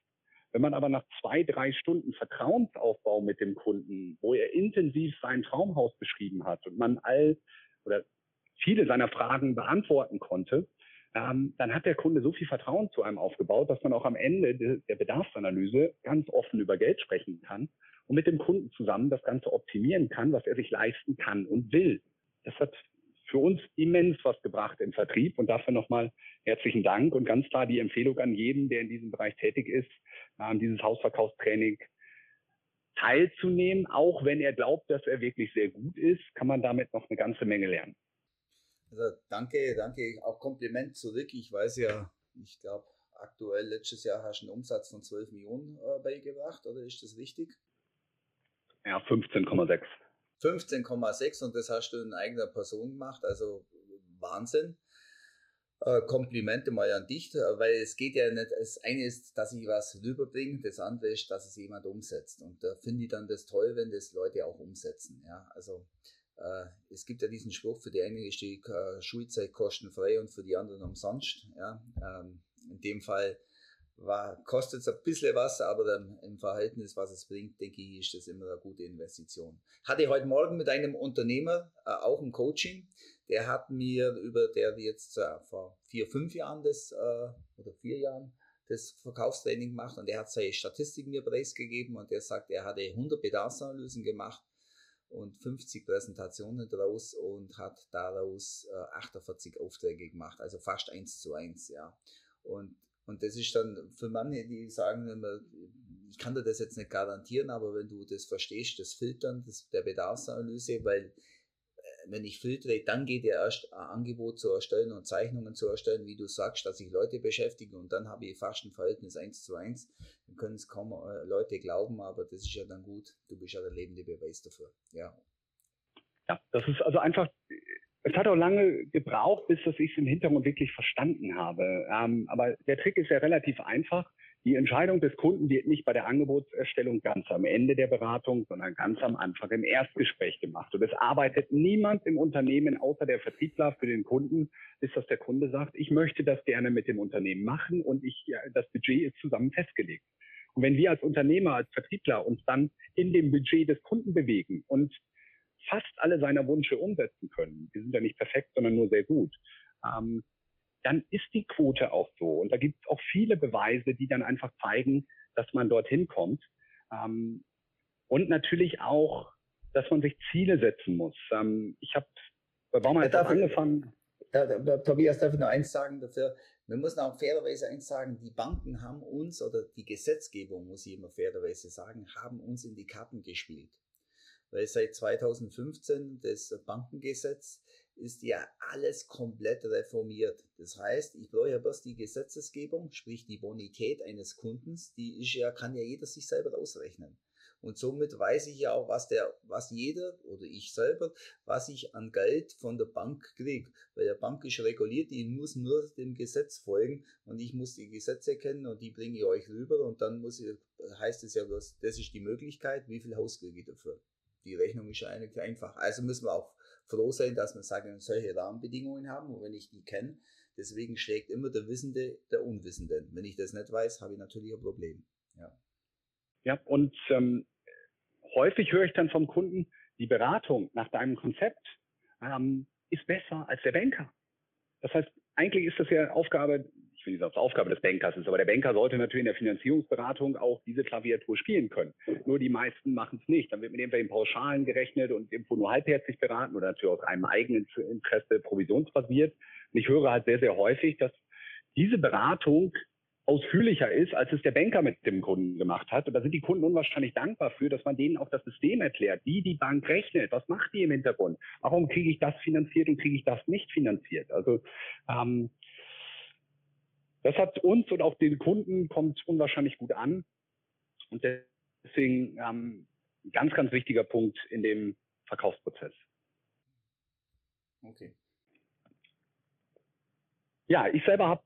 Wenn man aber nach zwei, drei Stunden Vertrauensaufbau mit dem Kunden, wo er intensiv sein Traumhaus beschrieben hat und man all oder viele seiner Fragen beantworten konnte, ähm, dann hat der Kunde so viel Vertrauen zu einem aufgebaut, dass man auch am Ende de der Bedarfsanalyse ganz offen über Geld sprechen kann und mit dem Kunden zusammen das Ganze optimieren kann, was er sich leisten kann und will. Das hat für uns immens was gebracht im Vertrieb und dafür nochmal herzlichen Dank und ganz klar die Empfehlung an jeden, der in diesem Bereich tätig ist, ähm, dieses Hausverkaufstraining teilzunehmen, auch wenn er glaubt, dass er wirklich sehr gut ist, kann man damit noch eine ganze Menge lernen. Also danke, danke, auch Kompliment zurück. Ich weiß ja, ich glaube, aktuell letztes Jahr hast du einen Umsatz von 12 Millionen äh, beigebracht, oder ist das richtig? Ja, 15,6. 15,6 und das hast du in eigener Person gemacht, also Wahnsinn. Äh, Komplimente mal an dich, weil es geht ja nicht, das eine ist, dass ich was rüberbringe, das andere ist, dass es jemand umsetzt. Und da finde ich dann das toll, wenn das Leute auch umsetzen. Ja, also äh, es gibt ja diesen Spruch, für die eine ist die äh, Schulzeit kostenfrei und für die anderen umsonst. Ja, ähm, in dem Fall kostet es ein bisschen was, aber dann im Verhältnis, was es bringt, denke ich, ist das immer eine gute Investition. Hatte heute Morgen mit einem Unternehmer äh, auch ein Coaching, der hat mir über, der jetzt äh, vor vier, fünf Jahren das, äh, oder vier Jahren das Verkaufstraining gemacht und der hat seine Statistiken mir preisgegeben und der sagt, er hatte 100 Bedarfsanalysen gemacht und 50 Präsentationen daraus und hat daraus äh, 48 Aufträge gemacht, also fast eins zu eins, ja. Und und das ist dann für manche, die sagen immer, ich kann dir das jetzt nicht garantieren, aber wenn du das verstehst, das Filtern das, der Bedarfsanalyse, weil äh, wenn ich filtere, dann geht ja erst ein Angebot zu erstellen und Zeichnungen zu erstellen, wie du sagst, dass ich Leute beschäftige und dann habe ich fast ein Verhältnis 1 zu 1. Dann können es kaum äh, Leute glauben, aber das ist ja dann gut. Du bist ja der lebende Beweis dafür. Ja. Ja, das ist also einfach es hat auch lange gebraucht, bis dass ich es im Hintergrund wirklich verstanden habe. Ähm, aber der Trick ist ja relativ einfach. Die Entscheidung des Kunden wird nicht bei der Angebotserstellung ganz am Ende der Beratung, sondern ganz am Anfang im Erstgespräch gemacht. Und es arbeitet niemand im Unternehmen außer der Vertriebler für den Kunden, bis dass der Kunde sagt, ich möchte das gerne mit dem Unternehmen machen und ich, ja, das Budget ist zusammen festgelegt. Und wenn wir als Unternehmer, als Vertriebler uns dann in dem Budget des Kunden bewegen und fast alle seiner Wünsche umsetzen können, die sind ja nicht perfekt, sondern nur sehr gut, ähm, dann ist die Quote auch so. Und da gibt es auch viele Beweise, die dann einfach zeigen, dass man dorthin kommt. Ähm, und natürlich auch, dass man sich Ziele setzen muss. Ähm, ich habe bei Baumeister angefangen. Da, da, Tobias, darf ich nur eins sagen dafür? Wir müssen auch fairerweise eins sagen, die Banken haben uns, oder die Gesetzgebung, muss ich immer fairerweise sagen, haben uns in die Karten gespielt weil seit 2015 das Bankengesetz ist ja alles komplett reformiert. Das heißt, ich brauche ja bloß die Gesetzesgebung, sprich die Bonität eines Kundens, die ist ja, kann ja jeder sich selber ausrechnen. Und somit weiß ich ja auch, was der, was jeder oder ich selber, was ich an Geld von der Bank kriege. Weil der Bank ist reguliert, die muss nur dem Gesetz folgen und ich muss die Gesetze kennen und die bringe ich euch rüber und dann muss ich, heißt es ja bloß, das ist die Möglichkeit, wie viel Haus kriege ich dafür die Rechnung ist ja eigentlich einfach. Also müssen wir auch froh sein, dass wir sagen, solche Rahmenbedingungen haben und wenn ich die kenne, deswegen schlägt immer der Wissende der Unwissenden. Wenn ich das nicht weiß, habe ich natürlich ein Problem. Ja, ja und ähm, häufig höre ich dann vom Kunden, die Beratung nach deinem Konzept ähm, ist besser als der Banker. Das heißt, eigentlich ist das ja Aufgabe nicht sagen, Aufgabe des Bankers ist, aber der Banker sollte natürlich in der Finanzierungsberatung auch diese Klaviatur spielen können. Nur die meisten machen es nicht. Dann wird mit irgendwelchen Pauschalen gerechnet und irgendwo nur halbherzig beraten oder natürlich aus einem eigenen Interesse provisionsbasiert. Und ich höre halt sehr, sehr häufig, dass diese Beratung ausführlicher ist, als es der Banker mit dem Kunden gemacht hat. Und da sind die Kunden unwahrscheinlich dankbar für, dass man denen auch das System erklärt, wie die Bank rechnet, was macht die im Hintergrund, warum kriege ich das finanziert und kriege ich das nicht finanziert. Also ähm, das hat uns und auch den Kunden kommt unwahrscheinlich gut an. Und deswegen ähm, ganz, ganz wichtiger Punkt in dem Verkaufsprozess. Okay. Ja, ich selber habe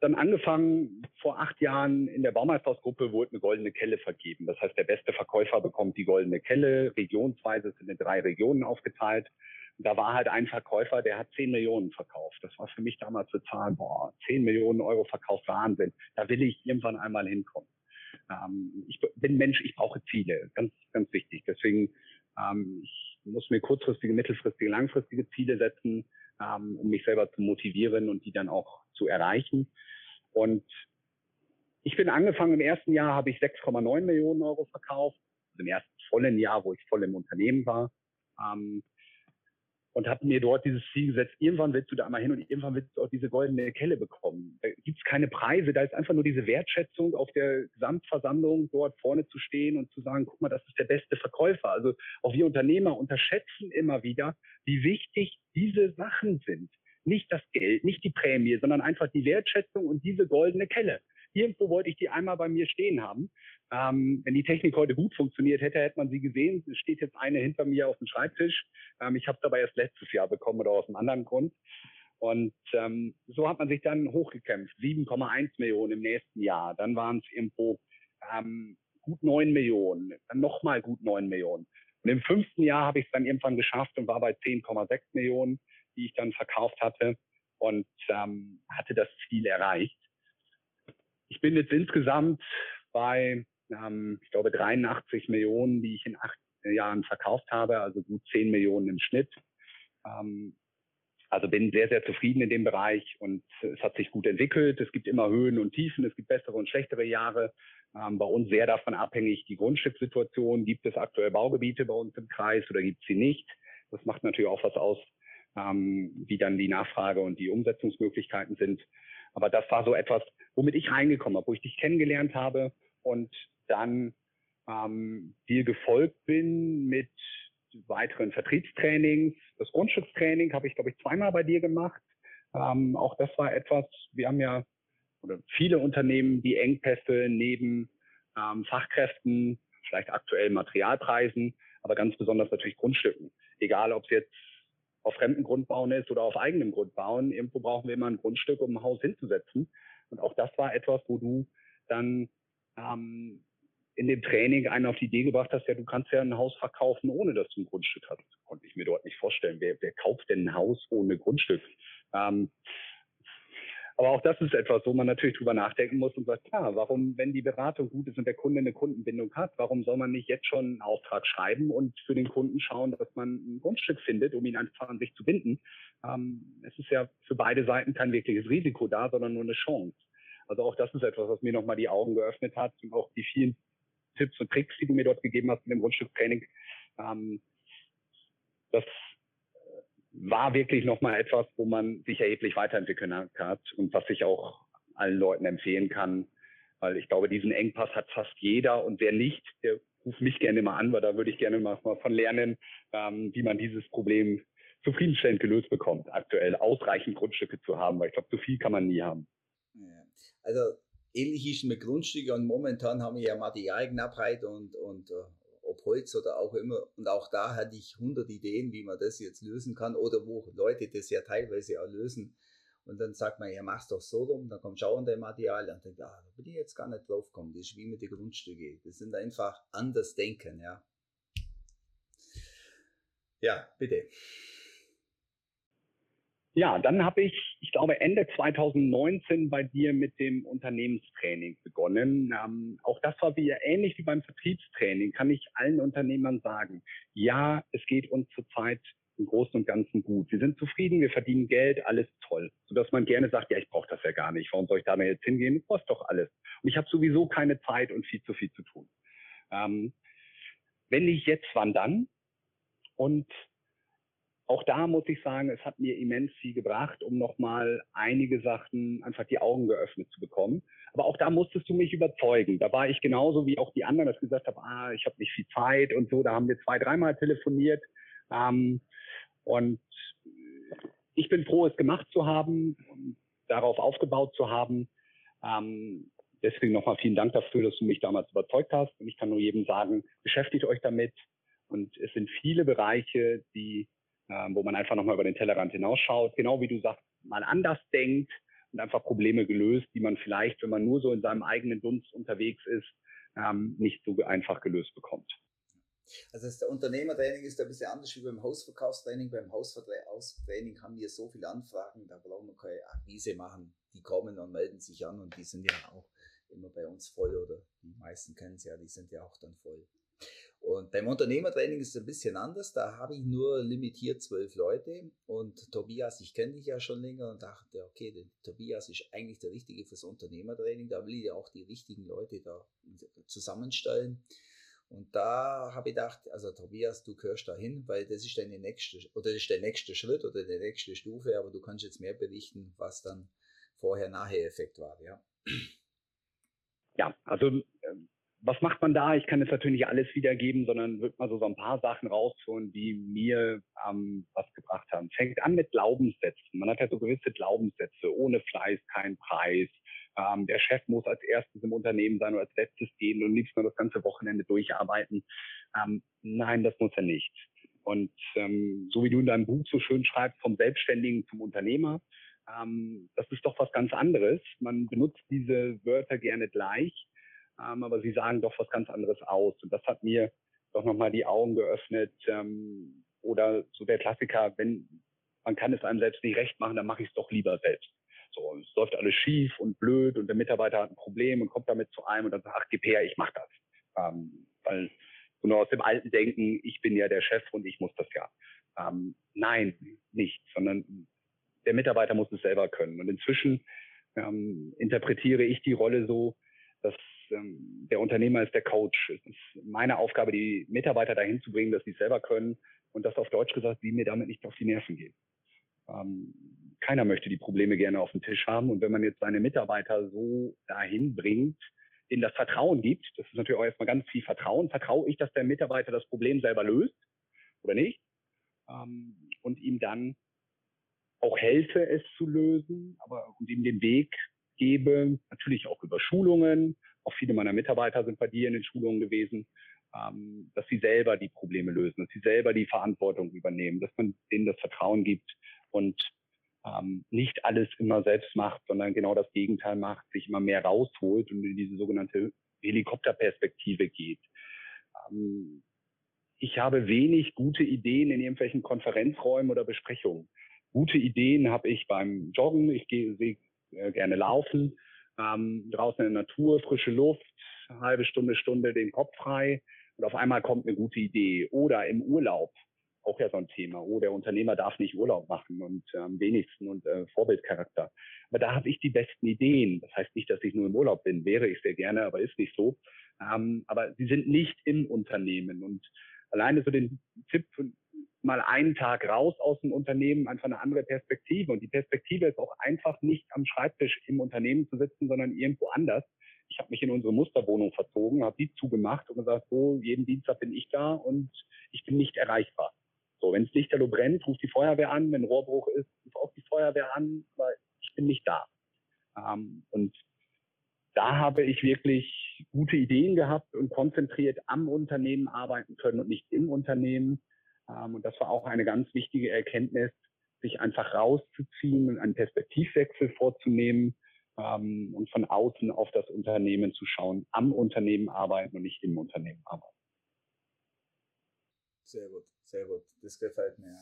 dann angefangen, vor acht Jahren in der Baumeisterhausgruppe wurde eine goldene Kelle vergeben. Das heißt, der beste Verkäufer bekommt die goldene Kelle. Regionsweise sind in drei Regionen aufgeteilt da war halt ein Verkäufer, der hat 10 Millionen verkauft. Das war für mich damals zu zahlen, boah, 10 Millionen Euro verkauft, Wahnsinn. Da will ich irgendwann einmal hinkommen. Ähm, ich bin Mensch, ich brauche Ziele, ganz, ganz wichtig. Deswegen, ähm, ich muss mir kurzfristige, mittelfristige, langfristige Ziele setzen. ähm, um mich selber zu motivieren und die dann auch zu erreichen. Und ich bin angefangen, im ersten Jahr habe ich 6,9 Millionen Euro verkauft, also im ersten vollen Jahr, wo ich voll im Unternehmen war. Ähm, und habe mir dort dieses Ziel gesetzt, irgendwann willst du da mal hin und irgendwann willst du auch diese goldene Kelle bekommen. Da gibt es keine Preise, da ist einfach nur diese Wertschätzung auf der Gesamtversammlung dort vorne zu stehen und zu sagen, guck mal, das ist der beste Verkäufer. Also auch wir Unternehmer unterschätzen immer wieder, wie wichtig diese Sachen sind. Nicht das Geld, nicht die Prämie, sondern einfach die Wertschätzung und diese goldene Kelle irgendwo wollte ich die einmal bei mir stehen haben. Ähm, wenn die Technik heute gut funktioniert hätte, hätte man sie gesehen. Es steht jetzt eine hinter mir auf dem Schreibtisch. Ähm, ich habe es aber erst letztes Jahr bekommen oder aus einem anderen Grund. Und ähm, so hat man sich dann hochgekämpft. 7,1 Millionen im nächsten Jahr. Dann waren es irgendwo ähm, gut 9 Millionen. Dann nochmal gut 9 Millionen. Und im fünften Jahr habe ich es dann irgendwann geschafft und war bei 10,6 Millionen, die ich dann verkauft hatte und ähm, hatte das Ziel erreicht. Ich bin jetzt insgesamt bei, ähm, ich glaube, 83 Millionen, die ich in acht Jahren verkauft habe, also gut 10 Millionen im Schnitt. Ähm, also bin sehr, sehr zufrieden in dem Bereich und es hat sich gut entwickelt. Es gibt immer Höhen und Tiefen, es gibt bessere und schlechtere Jahre. Ähm, bei uns sehr davon abhängig die Grundstückssituation. Gibt es aktuell Baugebiete bei uns im Kreis oder gibt es sie nicht? Das macht natürlich auch was aus, ähm, wie dann die Nachfrage und die Umsetzungsmöglichkeiten sind. Aber das war so etwas, womit ich reingekommen habe, wo ich dich kennengelernt habe und dann ähm, dir gefolgt bin mit weiteren Vertriebstrainings. Das Grundstückstraining habe ich, glaube ich, zweimal bei dir gemacht. Ähm, auch das war etwas, wir haben ja oder viele Unternehmen, die Engpässe neben ähm, Fachkräften, vielleicht aktuell Materialpreisen, aber ganz besonders natürlich Grundstücken. Egal, ob es jetzt auf fremden Grund bauen ist oder auf eigenem Grund bauen. Irgendwo brauchen wir immer ein Grundstück, um ein Haus hinzusetzen. Und auch das war etwas, wo du dann ähm, in dem Training einen auf die Idee gebracht hast, ja, du kannst ja ein Haus verkaufen, ohne dass du ein Grundstück hast. Konnte ich mir dort nicht vorstellen. Wer, wer kauft denn ein Haus ohne Grundstück? Ähm, aber auch das ist etwas, wo man natürlich drüber nachdenken muss und sagt, klar, warum, wenn die Beratung gut ist und der Kunde eine Kundenbindung hat, warum soll man nicht jetzt schon einen Auftrag schreiben und für den Kunden schauen, dass man ein Grundstück findet, um ihn einfach an sich zu binden? Ähm, es ist ja für beide Seiten kein wirkliches Risiko da, sondern nur eine Chance. Also auch das ist etwas, was mir nochmal die Augen geöffnet hat und auch die vielen Tipps und Tricks, die du mir dort gegeben hast in dem Grundstücktraining. Ähm, das war wirklich nochmal etwas, wo man sich erheblich weiterentwickeln hat und was ich auch allen Leuten empfehlen kann. Weil ich glaube, diesen Engpass hat fast jeder und wer nicht, der ruft mich gerne mal an, weil da würde ich gerne mal von lernen, ähm, wie man dieses Problem zufriedenstellend gelöst bekommt, aktuell ausreichend Grundstücke zu haben, weil ich glaube, zu viel kann man nie haben. Also ähnlich ist mit Grundstücken und momentan haben wir ja Materialknappheit und, und ob Holz oder auch immer. Und auch da hatte ich 100 Ideen, wie man das jetzt lösen kann oder wo Leute das ja teilweise auch lösen. Und dann sagt man, ja, mach's doch so rum, dann kommt schauen der Material und denkt, ah, da bin ich jetzt gar nicht drauf gekommen. Das ist wie mit den Grundstücken. Das sind einfach anders denken, ja. Ja, bitte. Ja, dann habe ich, ich glaube, Ende 2019 bei dir mit dem Unternehmenstraining begonnen. Ähm, auch das war wie ähnlich wie beim Vertriebstraining, kann ich allen Unternehmern sagen. Ja, es geht uns zurzeit im Großen und Ganzen gut. Wir sind zufrieden, wir verdienen Geld, alles toll. Sodass man gerne sagt, ja, ich brauche das ja gar nicht. Warum soll ich da jetzt hingehen? Ich brauche doch alles. Und ich habe sowieso keine Zeit und viel zu viel zu tun. Ähm, wenn nicht jetzt, wann dann? Und auch da muss ich sagen, es hat mir immens viel gebracht, um nochmal einige Sachen einfach die Augen geöffnet zu bekommen. Aber auch da musstest du mich überzeugen. Da war ich genauso wie auch die anderen, dass ich gesagt habe, ah, ich habe nicht viel Zeit und so. Da haben wir zwei, dreimal telefoniert. Ähm, und ich bin froh, es gemacht zu haben darauf aufgebaut zu haben. Ähm, deswegen nochmal vielen Dank dafür, dass du mich damals überzeugt hast. Und ich kann nur jedem sagen, beschäftigt euch damit. Und es sind viele Bereiche, die ähm, wo man einfach nochmal über den Tellerrand hinausschaut, genau wie du sagst, mal anders denkt und einfach Probleme gelöst, die man vielleicht, wenn man nur so in seinem eigenen Dunst unterwegs ist, ähm, nicht so einfach gelöst bekommt. Also das Unternehmertraining ist ein bisschen anders wie beim Hausverkaufstraining. Beim Hausverkaufstraining haben wir so viele Anfragen, da brauchen wir keine Akquise machen. Die kommen und melden sich an und die sind ja auch immer bei uns voll oder die meisten kennen es ja, die sind ja auch dann voll. Und beim Unternehmertraining ist es ein bisschen anders. Da habe ich nur limitiert zwölf Leute. Und Tobias, ich kenne dich ja schon länger und dachte, okay, der Tobias ist eigentlich der Richtige fürs Unternehmertraining. Da will ich ja auch die richtigen Leute da zusammenstellen. Und da habe ich gedacht, also Tobias, du gehörst da hin, weil das ist deine nächste, oder das ist der nächste Schritt oder die nächste Stufe, aber du kannst jetzt mehr berichten, was dann Vorher-Nachher-Effekt war, ja. Ja, also was macht man da? Ich kann jetzt natürlich nicht alles wiedergeben, sondern würde mal so, so ein paar Sachen rausholen, die mir ähm, was gebracht haben. Fängt an mit Glaubenssätzen. Man hat ja so gewisse Glaubenssätze. Ohne Fleiß kein Preis. Ähm, der Chef muss als erstes im Unternehmen sein oder als letztes gehen und liebst nur das ganze Wochenende durcharbeiten. Ähm, nein, das muss er nicht. Und ähm, so wie du in deinem Buch so schön schreibst, vom Selbstständigen zum Unternehmer, ähm, das ist doch was ganz anderes. Man benutzt diese Wörter gerne gleich ähm, aber sie sagen doch was ganz anderes aus. Und das hat mir doch nochmal die Augen geöffnet. Ähm, oder so der Klassiker, wenn man kann es einem selbst nicht recht machen, dann mache ich es doch lieber selbst. So, es läuft alles schief und blöd und der Mitarbeiter hat ein Problem und kommt damit zu einem und dann sagt, ach, gib her, ich mache das. Ähm, weil so nur aus dem alten Denken, ich bin ja der Chef und ich muss das ja. Ähm, nein, nicht, sondern der Mitarbeiter muss es selber können. Und inzwischen ähm, interpretiere ich die Rolle so, dass ähm, der Unternehmer ist der Coach. Es ist meine Aufgabe, die Mitarbeiter dahin zu bringen, dass sie es selber können und das auf Deutsch gesagt, sie mir damit nicht auf die Nerven gehen. Ähm, keiner möchte die Probleme gerne auf dem Tisch haben und wenn man jetzt seine Mitarbeiter so dahin bringt, in das Vertrauen gibt, das ist natürlich auch erstmal ganz viel Vertrauen, vertraue ich, dass der Mitarbeiter das Problem selber löst oder nicht ähm, und ihm dann auch helfe, es zu lösen, aber und ihm den Weg gebe, natürlich auch über Schulungen, auch viele meiner Mitarbeiter sind bei dir in den Schulungen gewesen, ähm, dass sie selber die Probleme lösen, dass sie selber die Verantwortung übernehmen, dass man denen das Vertrauen gibt und ähm, nicht alles immer selbst macht, sondern genau das Gegenteil macht, sich immer mehr rausholt und in diese sogenannte Helikopterperspektive geht. Ähm, ich habe wenig gute Ideen in irgendwelchen Konferenzräumen oder Besprechungen. Gute Ideen habe ich beim Joggen, ich gehe, sehe äh, gerne laufen, ähm, draußen in der Natur, frische Luft, halbe Stunde, Stunde den Kopf frei und auf einmal kommt eine gute Idee. Oder im Urlaub, auch ja so ein Thema. Oh, der Unternehmer darf nicht Urlaub machen und am wenigsten und äh, Vorbildcharakter. Aber da habe ich die besten Ideen. Das heißt nicht, dass ich nur im Urlaub bin. Wäre ich sehr gerne, aber ist nicht so. Ähm, aber sie sind nicht im Unternehmen. Und alleine so den Tipp mal einen Tag raus aus dem Unternehmen, einfach eine andere Perspektive. Und die Perspektive ist auch einfach nicht am Schreibtisch im Unternehmen zu sitzen, sondern irgendwo anders. Ich habe mich in unsere Musterwohnung verzogen, habe die zugemacht und gesagt, so, jeden Dienstag bin ich da und ich bin nicht erreichbar. So, wenn es Lichterloh brennt, ruft die Feuerwehr an, wenn Rohrbruch ist, ruft auch die Feuerwehr an, aber ich bin nicht da. Ähm, und da habe ich wirklich gute Ideen gehabt und konzentriert am Unternehmen arbeiten können und nicht im Unternehmen. Ähm, und das war auch eine ganz wichtige Erkenntnis, sich einfach rauszuziehen und einen Perspektivwechsel vorzunehmen ähm, und von außen auf das Unternehmen zu schauen, am Unternehmen arbeiten und nicht im Unternehmen arbeiten. Sehr gut, sehr gut. Das gefällt mir.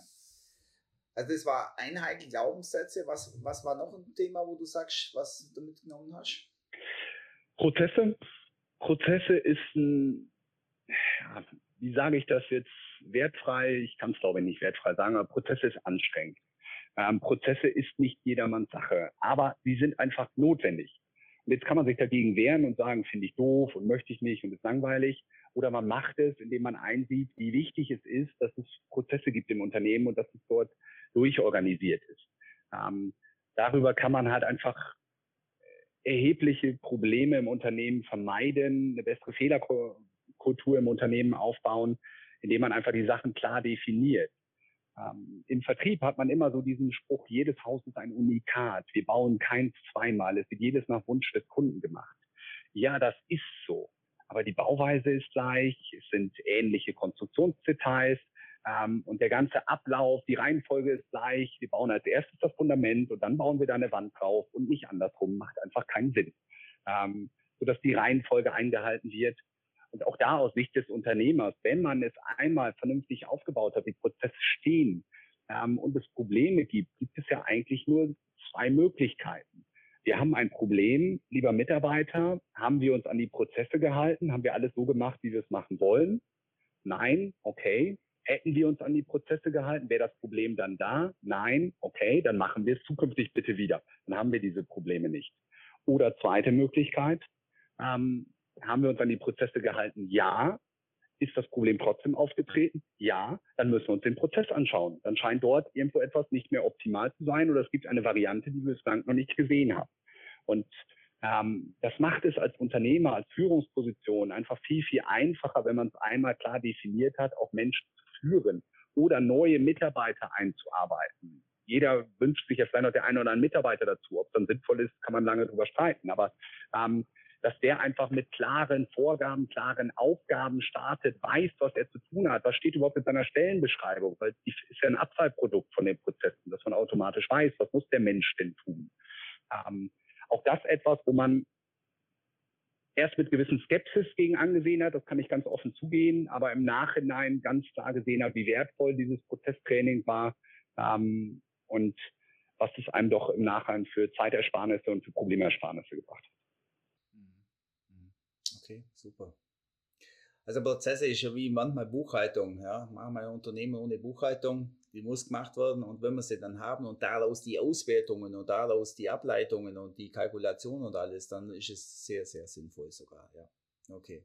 Also das war Einheit, Glaubenssätze. Was, was war noch ein Thema, wo du sagst, was du mitgenommen hast? Prozesse. Prozesse ist ein, ja, wie sage ich das jetzt wertfrei? Ich kann es glaube ich nicht wertfrei sagen, aber Prozesse ist anstrengend. Ähm, Prozesse ist nicht jedermanns Sache, aber sie sind einfach notwendig. Und jetzt kann man sich dagegen wehren und sagen, finde ich doof und möchte ich nicht und ist langweilig. Oder man macht es, indem man einsieht, wie wichtig es ist, dass es Prozesse gibt im Unternehmen und dass es dort durchorganisiert ist. Ähm, darüber kann man halt einfach erhebliche Probleme im Unternehmen vermeiden, eine bessere Fehlerkultur im Unternehmen aufbauen, indem man einfach die Sachen klar definiert. Ähm, Im Vertrieb hat man immer so diesen Spruch, jedes Haus ist ein Unikat. Wir bauen keins zweimal. Es wird jedes nach Wunsch des Kunden gemacht. Ja, das ist so. Aber die Bauweise ist gleich. Es sind ähnliche Konstruktionsdetails. Ähm, und der ganze Ablauf, die Reihenfolge ist gleich. Wir bauen als erstes das Fundament und dann bauen wir da eine Wand drauf und nicht andersrum. Macht einfach keinen Sinn. Ähm, sodass die Reihenfolge eingehalten wird. Und auch da aus Sicht des Unternehmers, wenn man es einmal vernünftig aufgebaut hat, die Prozesse stehen ähm, und es Probleme gibt, gibt es ja eigentlich nur zwei Möglichkeiten. Wir haben ein Problem, lieber Mitarbeiter, haben wir uns an die Prozesse gehalten, haben wir alles so gemacht, wie wir es machen wollen Nein, okay. Hätten wir uns an die Prozesse gehalten, wäre das Problem dann da? Nein, okay, dann machen wir es zukünftig bitte wieder. Dann haben wir diese Probleme nicht. Oder zweite Möglichkeit, ähm, haben wir uns an die Prozesse gehalten? Ja. Ist das Problem trotzdem aufgetreten? Ja. Dann müssen wir uns den Prozess anschauen. Dann scheint dort irgendwo etwas nicht mehr optimal zu sein oder es gibt eine Variante, die wir bislang noch nicht gesehen haben. Und ähm, das macht es als Unternehmer, als Führungsposition einfach viel, viel einfacher, wenn man es einmal klar definiert hat, auch Menschen zu führen oder neue Mitarbeiter einzuarbeiten. Jeder wünscht sich ja vielleicht noch der eine oder andere Mitarbeiter dazu. Ob es dann sinnvoll ist, kann man lange drüber streiten. Aber ähm, dass der einfach mit klaren Vorgaben, klaren Aufgaben startet, weiß, was er zu tun hat, was steht überhaupt in seiner Stellenbeschreibung, weil die ist ja ein Abfallprodukt von den Prozessen, dass man automatisch weiß, was muss der Mensch denn tun. Ähm, auch das etwas, wo man erst mit gewissen Skepsis gegen angesehen hat, das kann ich ganz offen zugehen, aber im Nachhinein ganz klar gesehen hat, wie wertvoll dieses Prozesstraining war ähm, und was es einem doch im Nachhinein für Zeitersparnisse und für Problemersparnisse gebracht hat. Okay, super. Also Prozesse ist ja wie manchmal Buchhaltung. Ja, machen wir ein Unternehmen ohne Buchhaltung, die muss gemacht werden und wenn wir sie dann haben und daraus die Auswertungen und daraus die Ableitungen und die Kalkulation und alles, dann ist es sehr, sehr sinnvoll sogar. Ja, okay.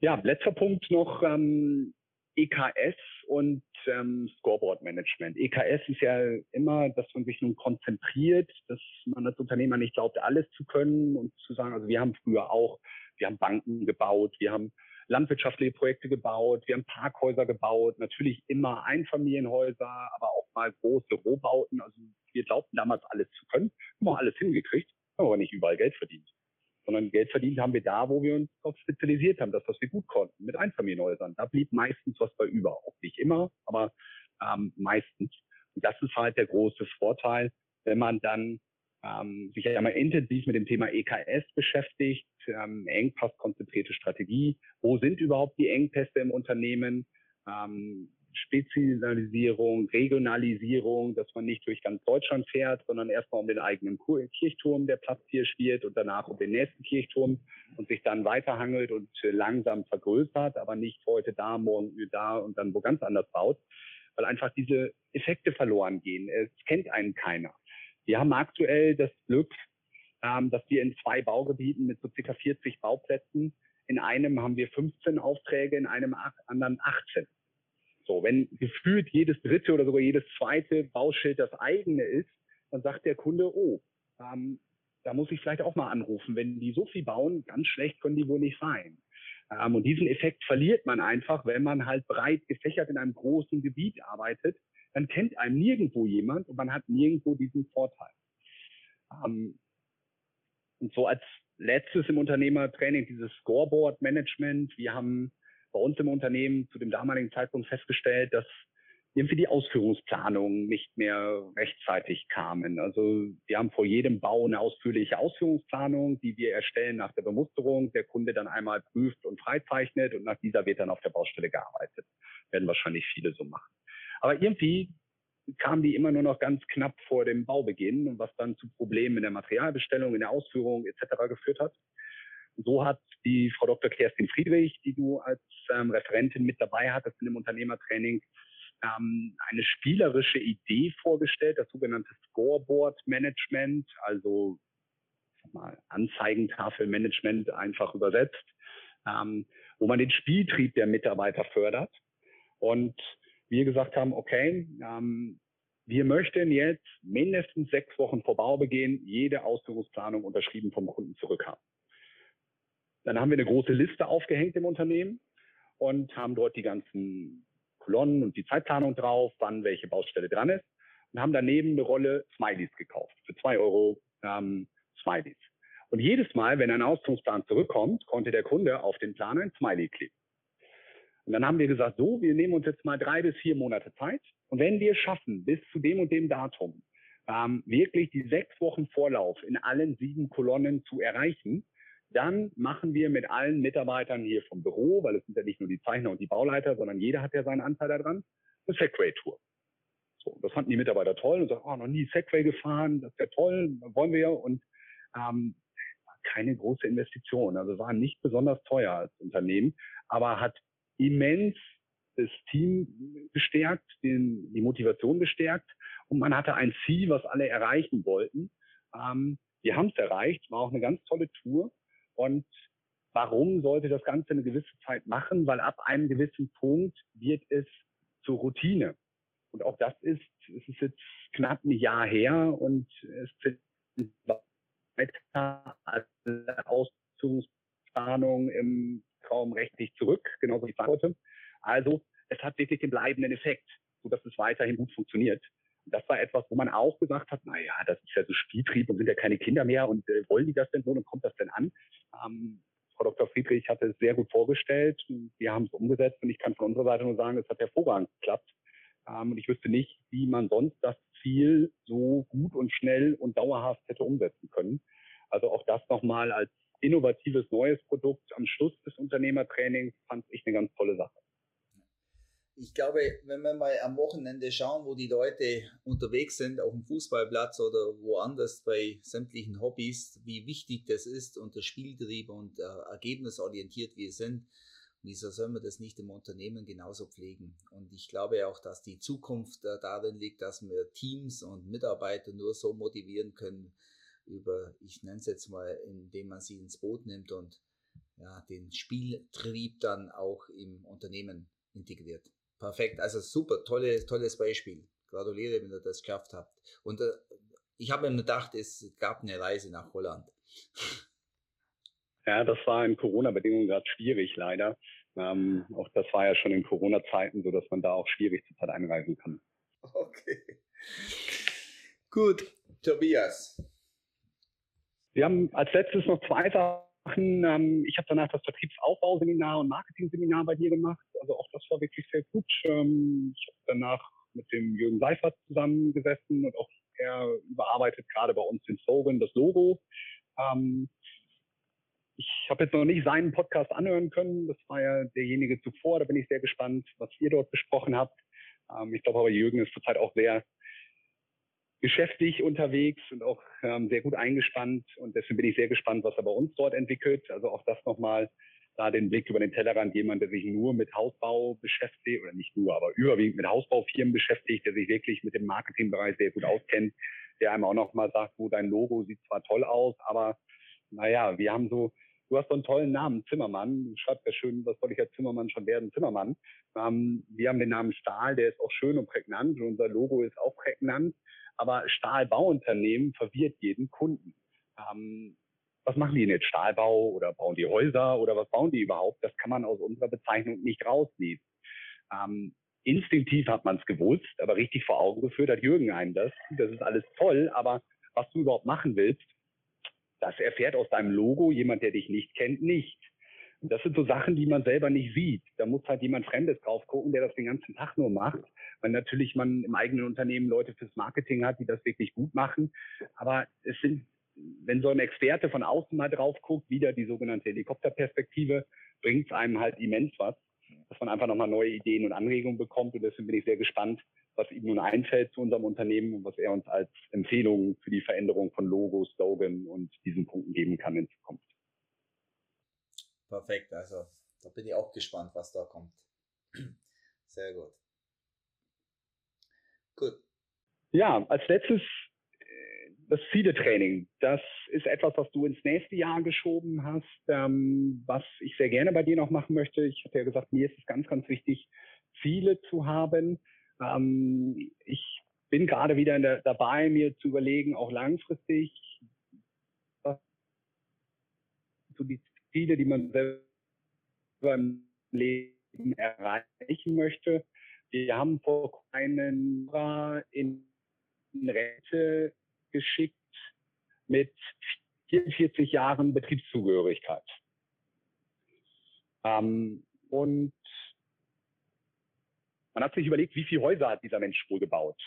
Ja, letzter Punkt noch ähm, EKS und ähm, Scoreboard Management. EKS ist ja immer, dass man sich nun konzentriert, dass man als Unternehmer nicht glaubt, alles zu können und zu sagen, also wir haben früher auch, wir haben Banken gebaut, wir haben landwirtschaftliche Projekte gebaut, wir haben Parkhäuser gebaut, natürlich immer Einfamilienhäuser, aber auch mal große Rohbauten. Also wir glaubten damals alles zu können, haben auch alles hingekriegt, haben aber nicht überall Geld verdient. Sondern Geld verdient haben wir da, wo wir uns darauf spezialisiert haben, das, was wir gut konnten, mit Einfamilienhäusern. Da blieb meistens was bei über. Auch nicht immer, aber ähm, meistens. Und das ist halt der große Vorteil, wenn man dann ähm, sich einmal intensiv mit dem Thema EKS beschäftigt, ähm, engpasskonzentrierte Strategie. Wo sind überhaupt die Engpässe im Unternehmen? Ähm, Spezialisierung, Regionalisierung, dass man nicht durch ganz Deutschland fährt, sondern erstmal um den eigenen Kirchturm, der Platz hier spielt und danach um den nächsten Kirchturm und sich dann weiterhangelt und langsam vergrößert, aber nicht heute da, morgen da und dann wo ganz anders baut, weil einfach diese Effekte verloren gehen. Es kennt einen keiner. Wir haben aktuell das Glück, ähm, dass wir in zwei Baugebieten mit so circa 40 Bauplätzen, in einem haben wir 15 Aufträge, in einem anderen 18. So, wenn gefühlt jedes dritte oder sogar jedes zweite Bauschild das eigene ist, dann sagt der Kunde, oh, ähm, da muss ich vielleicht auch mal anrufen. Wenn die so viel bauen, ganz schlecht können die wohl nicht sein. Ähm, und diesen Effekt verliert man einfach, wenn man halt breit gefächert in einem großen Gebiet arbeitet dann kennt einem nirgendwo jemand und man hat nirgendwo diesen Vorteil. Ähm, und so als letztes im Unternehmertraining dieses Scoreboard-Management. Wir haben bei uns im Unternehmen zu dem damaligen Zeitpunkt festgestellt, dass irgendwie die Ausführungsplanungen nicht mehr rechtzeitig kamen. Also wir haben vor jedem Bau eine ausführliche Ausführungsplanung, die wir erstellen nach der Bemusterung. Der Kunde dann einmal prüft und freizeichnet und nach dieser wird dann auf der Baustelle gearbeitet. Werden wahrscheinlich viele so machen. Aber irgendwie kam die immer nur noch ganz knapp vor dem Baubeginn, was dann zu Problemen in der Materialbestellung, in der Ausführung etc. geführt hat. So hat die Frau Dr. Kerstin Friedrich, die du als ähm, Referentin mit dabei hattest in dem Unternehmertraining, ähm, eine spielerische Idee vorgestellt, das sogenannte Scoreboard Management, also mal, Anzeigentafelmanagement einfach übersetzt, ähm, wo man den Spieltrieb der Mitarbeiter fördert. Und wir gesagt haben, okay, ähm, wir möchten jetzt mindestens sechs Wochen vor Baubeginn jede Ausführungsplanung unterschrieben vom Kunden zurückhaben. Dann haben wir eine große Liste aufgehängt im Unternehmen und haben dort die ganzen Kolonnen und die Zeitplanung drauf, wann welche Baustelle dran ist und haben daneben eine Rolle Smileys gekauft für zwei Euro ähm, Smileys. Und jedes Mal, wenn ein Ausführungsplan zurückkommt, konnte der Kunde auf den Plan ein Smiley kleben. Und dann haben wir gesagt, so, wir nehmen uns jetzt mal drei bis vier Monate Zeit. Und wenn wir schaffen, bis zu dem und dem Datum ähm, wirklich die sechs Wochen Vorlauf in allen sieben Kolonnen zu erreichen, dann machen wir mit allen Mitarbeitern hier vom Büro, weil es sind ja nicht nur die Zeichner und die Bauleiter, sondern jeder hat ja seinen Anteil daran, eine Segway-Tour. So, das fanden die Mitarbeiter toll und sagen, oh, noch nie Segway gefahren, das ist ja toll, wollen wir ja. Und ähm, keine große Investition, also war nicht besonders teuer als Unternehmen, aber hat immens das Team bestärkt, den, die Motivation bestärkt und man hatte ein Ziel, was alle erreichen wollten. Ähm, wir haben es erreicht, war auch eine ganz tolle Tour und warum sollte das Ganze eine gewisse Zeit machen? Weil ab einem gewissen Punkt wird es zur Routine. Und auch das ist, es ist jetzt knapp ein Jahr her und es sind weiter alle Ausführungsplanung im Traum rechtlich zurück, genauso wie heute. Also es hat wirklich den bleibenden Effekt, sodass es weiterhin gut funktioniert. Das war etwas, wo man auch gesagt hat, naja, das ist ja so Spieltrieb und sind ja keine Kinder mehr und äh, wollen die das denn so und kommt das denn an? Ähm, Frau Dr. Friedrich hatte es sehr gut vorgestellt. Wir haben es umgesetzt und ich kann von unserer Seite nur sagen, es hat hervorragend geklappt. Ähm, und ich wüsste nicht, wie man sonst das Ziel so gut und schnell und dauerhaft hätte umsetzen können. Also auch das nochmal als innovatives neues Produkt am Schluss des Unternehmertrainings fand ich eine ganz tolle Sache. Ich glaube, wenn wir mal am Wochenende schauen, wo die Leute unterwegs sind, auf dem Fußballplatz oder woanders bei sämtlichen Hobbys, wie wichtig das ist und der Spieltrieb und äh, ergebnisorientiert wir sind, wieso sollen wir das nicht im Unternehmen genauso pflegen? Und ich glaube auch, dass die Zukunft äh, darin liegt, dass wir Teams und Mitarbeiter nur so motivieren können, über, ich nenne es jetzt mal, indem man sie ins Boot nimmt und ja, den Spieltrieb dann auch im Unternehmen integriert. Perfekt, also super, tolle, tolles Beispiel. Gratuliere, wenn ihr das geschafft habt. Und äh, ich habe mir gedacht, es gab eine Reise nach Holland. Ja, das war in Corona-Bedingungen gerade schwierig, leider. Ähm, auch das war ja schon in Corona-Zeiten so, dass man da auch schwierig zur Zeit einreisen kann. Okay. Gut, Tobias. Wir haben als letztes noch zwei Sachen. Ähm, ich habe danach das Vertriebsaufbauseminar und Marketing-Seminar bei dir gemacht. Also auch das war wirklich sehr gut. Ähm, ich habe danach mit dem Jürgen Seifert zusammengesessen und auch er überarbeitet gerade bei uns den Slogan, das Logo. Ähm, ich habe jetzt noch nicht seinen Podcast anhören können. Das war ja derjenige zuvor. Da bin ich sehr gespannt, was ihr dort besprochen habt. Ähm, ich glaube aber, Jürgen ist zurzeit auch sehr geschäftlich unterwegs und auch ähm, sehr gut eingespannt. Und deswegen bin ich sehr gespannt, was er bei uns dort entwickelt. Also auch das nochmal da den Blick über den Tellerrand, jemand, der sich nur mit Hausbau beschäftigt, oder nicht nur, aber überwiegend mit Hausbaufirmen beschäftigt, der sich wirklich mit dem Marketingbereich sehr gut auskennt, der einem auch nochmal sagt, wo dein Logo sieht zwar toll aus, aber naja, wir haben so, du hast so einen tollen Namen, Zimmermann. Du schreibst ja schön, was soll ich als Zimmermann schon werden? Zimmermann. Ähm, wir haben den Namen Stahl, der ist auch schön und prägnant und unser Logo ist auch prägnant. Aber Stahlbauunternehmen verwirrt jeden Kunden. Ähm, was machen die denn jetzt? Stahlbau oder bauen die Häuser oder was bauen die überhaupt? Das kann man aus unserer Bezeichnung nicht rauslesen. Ähm, instinktiv hat man es gewusst, aber richtig vor Augen geführt hat Jürgen einem das. Das ist alles toll, aber was du überhaupt machen willst, das erfährt aus deinem Logo jemand, der dich nicht kennt, nicht. Das sind so Sachen, die man selber nicht sieht. Da muss halt jemand Fremdes drauf gucken, der das den ganzen Tag nur macht. Weil natürlich man im eigenen Unternehmen Leute fürs Marketing hat, die das wirklich gut machen. Aber es sind wenn so ein Experte von außen mal drauf guckt, wieder die sogenannte Helikopterperspektive, bringt es einem halt immens was, dass man einfach nochmal neue Ideen und Anregungen bekommt. Und deswegen bin ich sehr gespannt, was ihm nun einfällt zu unserem Unternehmen und was er uns als Empfehlung für die Veränderung von Logo, Slogan und diesen Punkten geben kann in Zukunft. Perfekt, also da bin ich auch gespannt, was da kommt. Sehr gut. Gut. Ja, als letztes das Ziele-Training, das ist etwas, was du ins nächste Jahr geschoben hast, ähm, was ich sehr gerne bei dir noch machen möchte. Ich hatte ja gesagt, mir ist es ganz, ganz wichtig, Ziele zu haben. Ähm, ich bin gerade wieder der, dabei, mir zu überlegen, auch langfristig, was so die Ziele, die man selber im Leben erreichen möchte. Wir haben vor einen in Rente geschickt mit 44 Jahren Betriebszugehörigkeit. Ähm, und man hat sich überlegt, wie viele Häuser hat dieser Mensch wohl gebaut.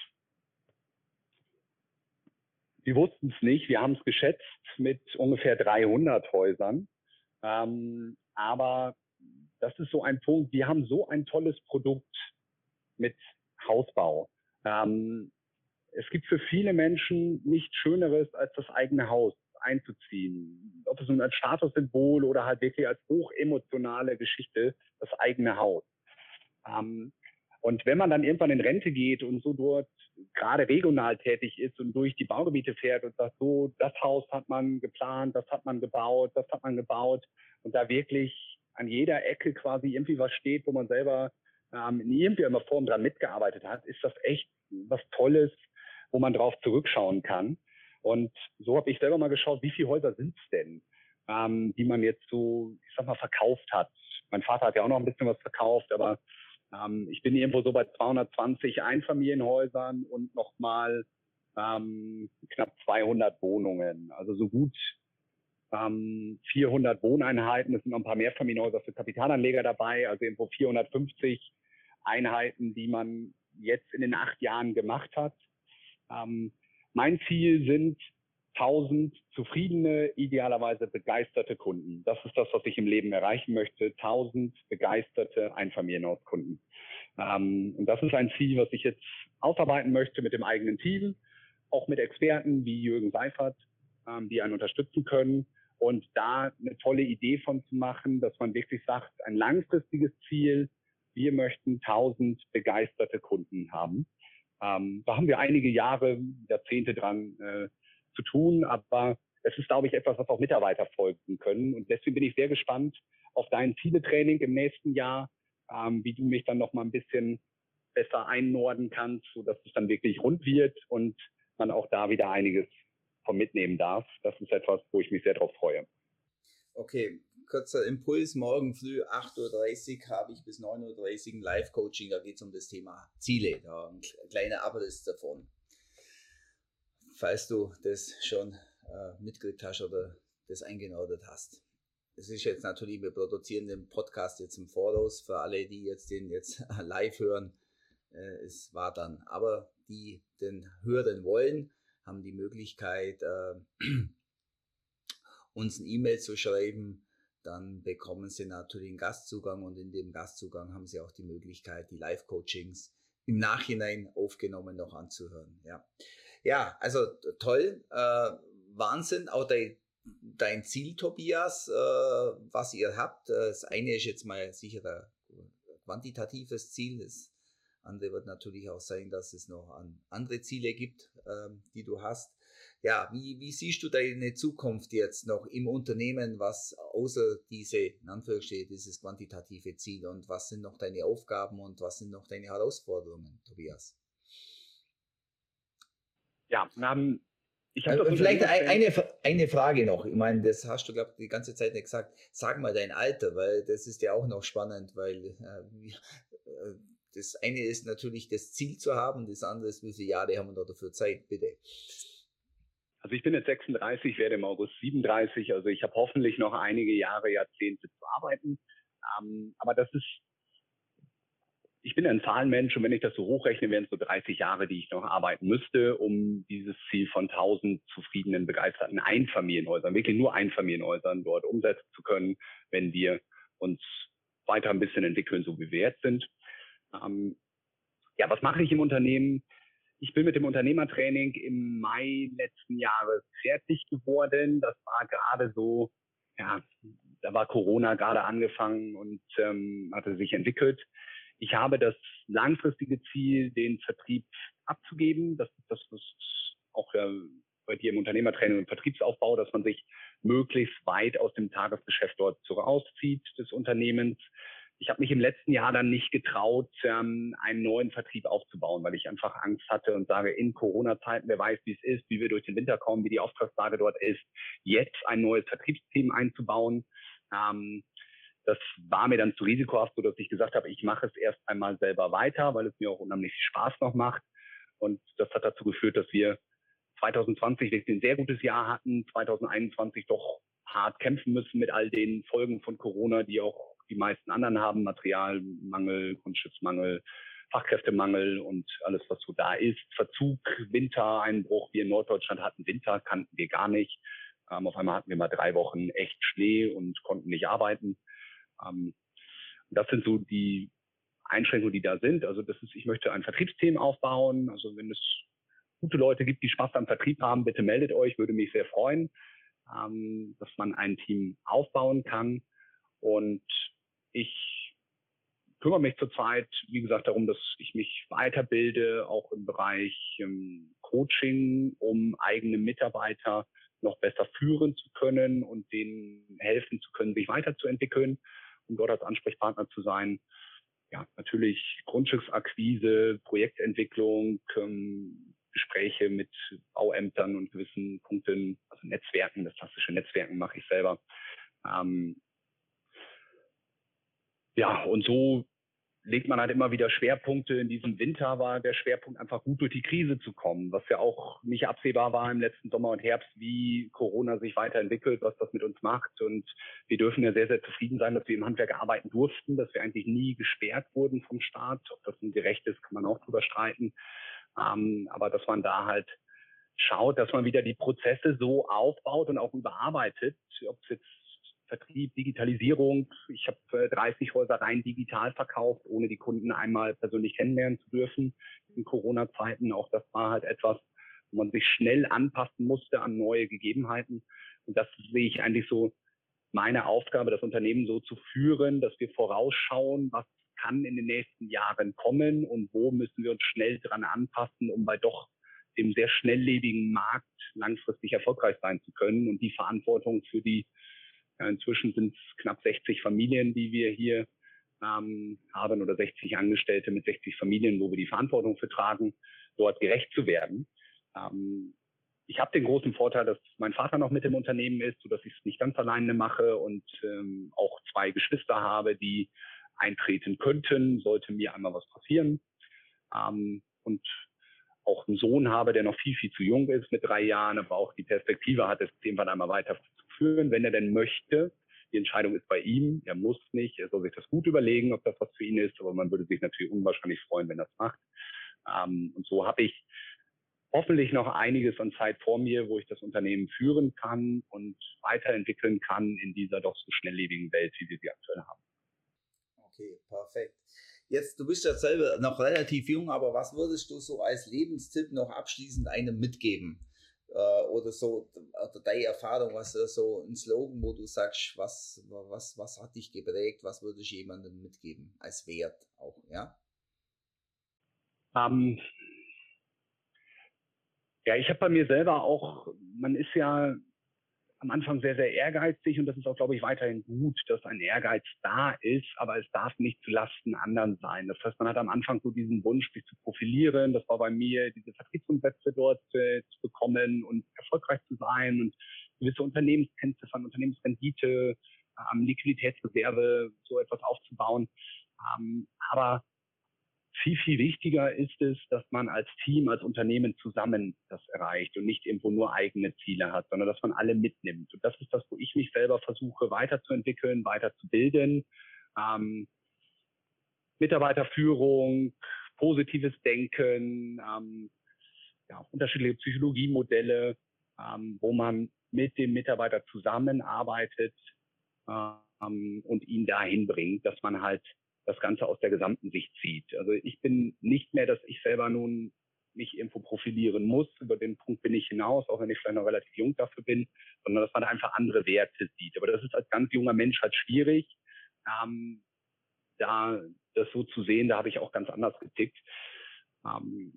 Wir wussten es nicht, wir haben es geschätzt mit ungefähr 300 Häusern. Ähm, aber das ist so ein Punkt, wir haben so ein tolles Produkt mit Hausbau. Ähm, es gibt für viele Menschen nichts Schöneres als das eigene Haus. einzuziehen. Ob es nun als Statussymbol oder halt wirklich als hochemotionale Geschichte, das eigene Haus. Ähm, und wenn man dann irgendwann in Rente geht und so dort gerade regional tätig ist und durch die Baugebiete fährt und sagt, so, das Haus hat man geplant, das hat man gebaut, das hat man gebaut und da wirklich an jeder Ecke quasi irgendwie was steht, wo man selber ähm, in irgendeiner Form dran mitgearbeitet hat, ist das echt was Tolles, wo man drauf zurückschauen kann. Und so habe ich selber mal geschaut, wie viele Häuser sind es denn, ähm, die man jetzt so, ich sag mal, verkauft hat. Mein Vater hat ja auch noch ein bisschen was verkauft, aber ähm, ich bin irgendwo so bei 220 Einfamilienhäusern und nochmal ähm, knapp 200 Wohnungen. Also so gut ähm, 400 Wohneinheiten. Es sind noch ein paar Mehrfamilienhäuser für Kapitalanleger dabei. Also irgendwo 450 Einheiten, die man jetzt in den acht Jahren gemacht hat. Ähm, mein Ziel sind 1000 zufriedene, idealerweise begeisterte Kunden. Das ist das, was ich im Leben erreichen möchte. 1000 begeisterte Einfamilienhauskunden. Ähm, und das ist ein Ziel, was ich jetzt ausarbeiten möchte mit dem eigenen Team, auch mit Experten wie Jürgen Seifert, ähm, die einen unterstützen können. Und da eine tolle Idee von zu machen, dass man wirklich sagt, ein langfristiges Ziel, wir möchten 1000 begeisterte Kunden haben. Ähm, da haben wir einige Jahre, Jahrzehnte dran äh, zu tun, aber es ist, glaube ich, etwas, was auch Mitarbeiter folgen können. Und deswegen bin ich sehr gespannt auf dein Zieletraining im nächsten Jahr, ähm, wie du mich dann noch mal ein bisschen besser einnorden kannst, sodass es dann wirklich rund wird und man auch da wieder einiges von mitnehmen darf. Das ist etwas, wo ich mich sehr darauf freue. Okay, kurzer Impuls. Morgen früh 8.30 Uhr habe ich bis 9.30 Uhr ein Live-Coaching. Da geht es um das Thema Ziele. Da ein kleiner Abriss davon falls du das schon äh, mitgekriegt hast oder das eingenordet hast. Es ist jetzt natürlich, wir produzieren den Podcast jetzt im Voraus für alle, die jetzt den jetzt live hören. Äh, es war dann, aber die den hören wollen, haben die Möglichkeit, äh, uns ein E-Mail zu schreiben. Dann bekommen sie natürlich einen Gastzugang und in dem Gastzugang haben sie auch die Möglichkeit, die Live-Coachings im Nachhinein aufgenommen noch anzuhören. Ja. Ja, also toll, äh, Wahnsinn, auch dein, dein Ziel, Tobias, äh, was ihr habt. Äh, das eine ist jetzt mal sicher ein quantitatives Ziel, das andere wird natürlich auch sein, dass es noch an andere Ziele gibt, äh, die du hast. Ja, wie, wie siehst du deine Zukunft jetzt noch im Unternehmen, was außer diese, in Anführungsstrichen, dieses quantitative Ziel und was sind noch deine Aufgaben und was sind noch deine Herausforderungen, Tobias? Ja, haben ich habe also vielleicht eine, eine Frage noch. Ich meine, das hast du, glaube ich, die ganze Zeit nicht gesagt. Sag mal dein Alter, weil das ist ja auch noch spannend, weil äh, äh, das eine ist natürlich das Ziel zu haben, das andere ist, wie viele Jahre haben wir noch dafür Zeit, bitte. Also ich bin jetzt 36, werde im August 37, also ich habe hoffentlich noch einige Jahre, Jahrzehnte zu arbeiten. Ähm, aber das ist ich bin ein Zahlenmensch und wenn ich das so hochrechne, wären es so 30 Jahre, die ich noch arbeiten müsste, um dieses Ziel von 1000 zufriedenen, begeisterten Einfamilienhäusern, wirklich nur Einfamilienhäusern dort umsetzen zu können, wenn wir uns weiter ein bisschen entwickeln, so wie wir jetzt sind. Ähm, ja, was mache ich im Unternehmen? Ich bin mit dem Unternehmertraining im Mai letzten Jahres fertig geworden. Das war gerade so, ja, da war Corona gerade angefangen und ähm, hatte sich entwickelt. Ich habe das langfristige Ziel, den Vertrieb abzugeben. Das ist das, was auch äh, bei dir im Unternehmertraining und Vertriebsaufbau, dass man sich möglichst weit aus dem Tagesgeschäft dort rauszieht des Unternehmens. Ich habe mich im letzten Jahr dann nicht getraut, ähm, einen neuen Vertrieb aufzubauen, weil ich einfach Angst hatte und sage, in Corona-Zeiten, wer weiß, wie es ist, wie wir durch den Winter kommen, wie die Auftragslage dort ist, jetzt ein neues Vertriebsteam einzubauen. Ähm, das war mir dann zu risikohaft, so dass ich gesagt habe, ich mache es erst einmal selber weiter, weil es mir auch unheimlich Spaß noch macht. Und das hat dazu geführt, dass wir 2020 wirklich ein sehr gutes Jahr hatten, 2021 doch hart kämpfen müssen mit all den Folgen von Corona, die auch die meisten anderen haben, Materialmangel, Grundstützmangel, Fachkräftemangel und alles, was so da ist. Verzug, Wintereinbruch. Wir in Norddeutschland hatten Winter, kannten wir gar nicht. Ähm, auf einmal hatten wir mal drei Wochen echt Schnee und konnten nicht arbeiten. Ähm, das sind so die Einschränkungen, die da sind. Also das ist, ich möchte ein Vertriebsteam aufbauen. Also wenn es gute Leute gibt, die Spaß am Vertrieb haben, bitte meldet euch, würde mich sehr freuen. ähm, dass man ein Team aufbauen kann. Und ich kümmere mich zurzeit, wie gesagt, darum, dass ich mich weiterbilde, auch im Bereich ähm, Coaching, um eigene Mitarbeiter noch besser führen zu können und denen helfen zu können, sich weiterzuentwickeln, um dort als Ansprechpartner zu sein. Ja, natürlich Grundstücksakquise, Projektentwicklung, ähm, Gespräche mit Bauämtern und gewissen Punkten, also Netzwerken, das klassische Netzwerken mache ich selber. Ähm, ja, und so legt man halt immer wieder Schwerpunkte. In diesem Winter war der Schwerpunkt einfach gut durch die Krise zu kommen, was ja auch nicht absehbar war im letzten Sommer und Herbst, wie Corona sich weiterentwickelt, was das mit uns macht. Und wir dürfen ja sehr, sehr zufrieden sein, dass wir im Handwerk arbeiten durften, dass wir eigentlich nie gesperrt wurden vom Staat. Ob das ein gerecht ist, kann man auch drüber streiten. Ähm, aber dass man da halt schaut, dass man wieder die Prozesse so aufbaut und auch überarbeitet, ob es jetzt Vertrieb, Digitalisierung. Ich habe 30 Häuser rein digital verkauft, ohne die Kunden einmal persönlich kennenlernen zu dürfen in Corona-Zeiten. Auch das war halt etwas, wo man sich schnell anpassen musste an neue Gegebenheiten. Und das sehe ich eigentlich so meine Aufgabe, das Unternehmen so zu führen, dass wir vorausschauen, was kann in den nächsten Jahren kommen und wo müssen wir uns schnell dran anpassen, um bei doch dem sehr schnelllebigen Markt langfristig erfolgreich sein zu können und die Verantwortung für die inzwischen sind es knapp 60 Familien, die wir hier ähm, haben oder 60 Angestellte mit 60 Familien, wo wir die Verantwortung für tragen, dort gerecht zu werden. Ähm, ich habe den großen Vorteil, dass mein Vater noch mit im Unternehmen ist, sodass ich es nicht ganz alleine mache und ähm, auch zwei Geschwister habe, die eintreten könnten, sollte mir einmal was passieren. Ähm, und auch einen Sohn habe, der noch viel, viel zu jung ist mit drei Jahren, aber auch die Perspektive hat, es irgendwann einmal weiterzuführen, wenn er denn möchte. Die Entscheidung ist bei ihm. Er muss nicht. Er soll sich das gut überlegen, ob das was für ihn ist. Aber man würde sich natürlich unwahrscheinlich freuen, wenn er es macht. Ähm, und so habe ich hoffentlich noch einiges an Zeit vor mir, wo ich das Unternehmen führen kann und weiterentwickeln kann in dieser doch so schnelllebigen Welt, wie wir sie aktuell haben. Okay, perfekt. Jetzt, du bist ja selber noch relativ jung, aber was würdest du so als Lebenstipp noch abschließend einem mitgeben? Äh, oder so, oder deine Erfahrung, was so ein Slogan, wo du sagst, was, was, was hat dich geprägt, was würdest du jemandem mitgeben als Wert auch, ja? Um, ähm, ja, ich habe bei mir selber auch, man ist ja am Anfang sehr, sehr ehrgeizig und das ist auch, glaube ich, weiterhin gut, dass ein Ehrgeiz da ist, aber es darf nicht zu Lasten anderen sein. Das heißt, man hat am Anfang so diesen Wunsch, sich zu profilieren. Das war bei mir, diese Vertriebsumsätze dort äh, zu bekommen und erfolgreich zu sein und gewisse Unternehmenskennziffern, Unternehmensrendite, ähm, Liquiditätsreserve, so etwas aufzubauen. Ähm, aber viel, viel wichtiger ist es, dass man als Team, als Unternehmen zusammen das erreicht und nicht irgendwo nur eigene Ziele hat, sondern dass man alle mitnimmt. Und das ist das, wo ich mich selber versuche weiterzuentwickeln, weiterzubilden. Ähm, Mitarbeiterführung, positives Denken, ähm, ja, unterschiedliche Psychologiemodelle, ähm, wo man mit dem Mitarbeiter zusammenarbeitet ähm, und ihn dahin bringt, dass man halt das Ganze aus der gesamten Sicht zieht. Also ich bin nicht mehr, dass ich selber nun mich irgendwo profilieren muss. Über den Punkt bin ich hinaus, auch wenn ich vielleicht noch relativ jung dafür bin, sondern dass man einfach andere Werte sieht. Aber das ist als ganz junger Mensch halt schwierig, ähm, da das so zu sehen. Da habe ich auch ganz anders getickt. Ähm,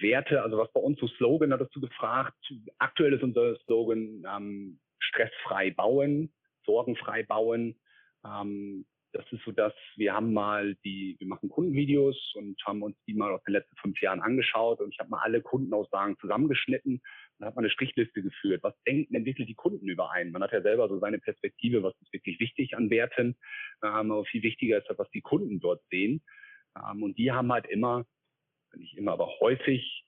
Werte, also was bei uns so Slogan hat dazu gefragt. Aktuell ist unser Slogan ähm, stressfrei bauen, sorgenfrei bauen. Ähm, das ist so, dass wir haben mal die, wir machen Kundenvideos und haben uns die mal aus den letzten fünf Jahren angeschaut und ich habe mal alle Kundenaussagen zusammengeschnitten und habe mal eine Strichliste geführt. Was denken denn wirklich die Kunden überein? Man hat ja selber so seine Perspektive, was ist wirklich wichtig an Werten, ähm, aber viel wichtiger ist halt, was die Kunden dort sehen. Ähm, und die haben halt immer, nicht immer, aber häufig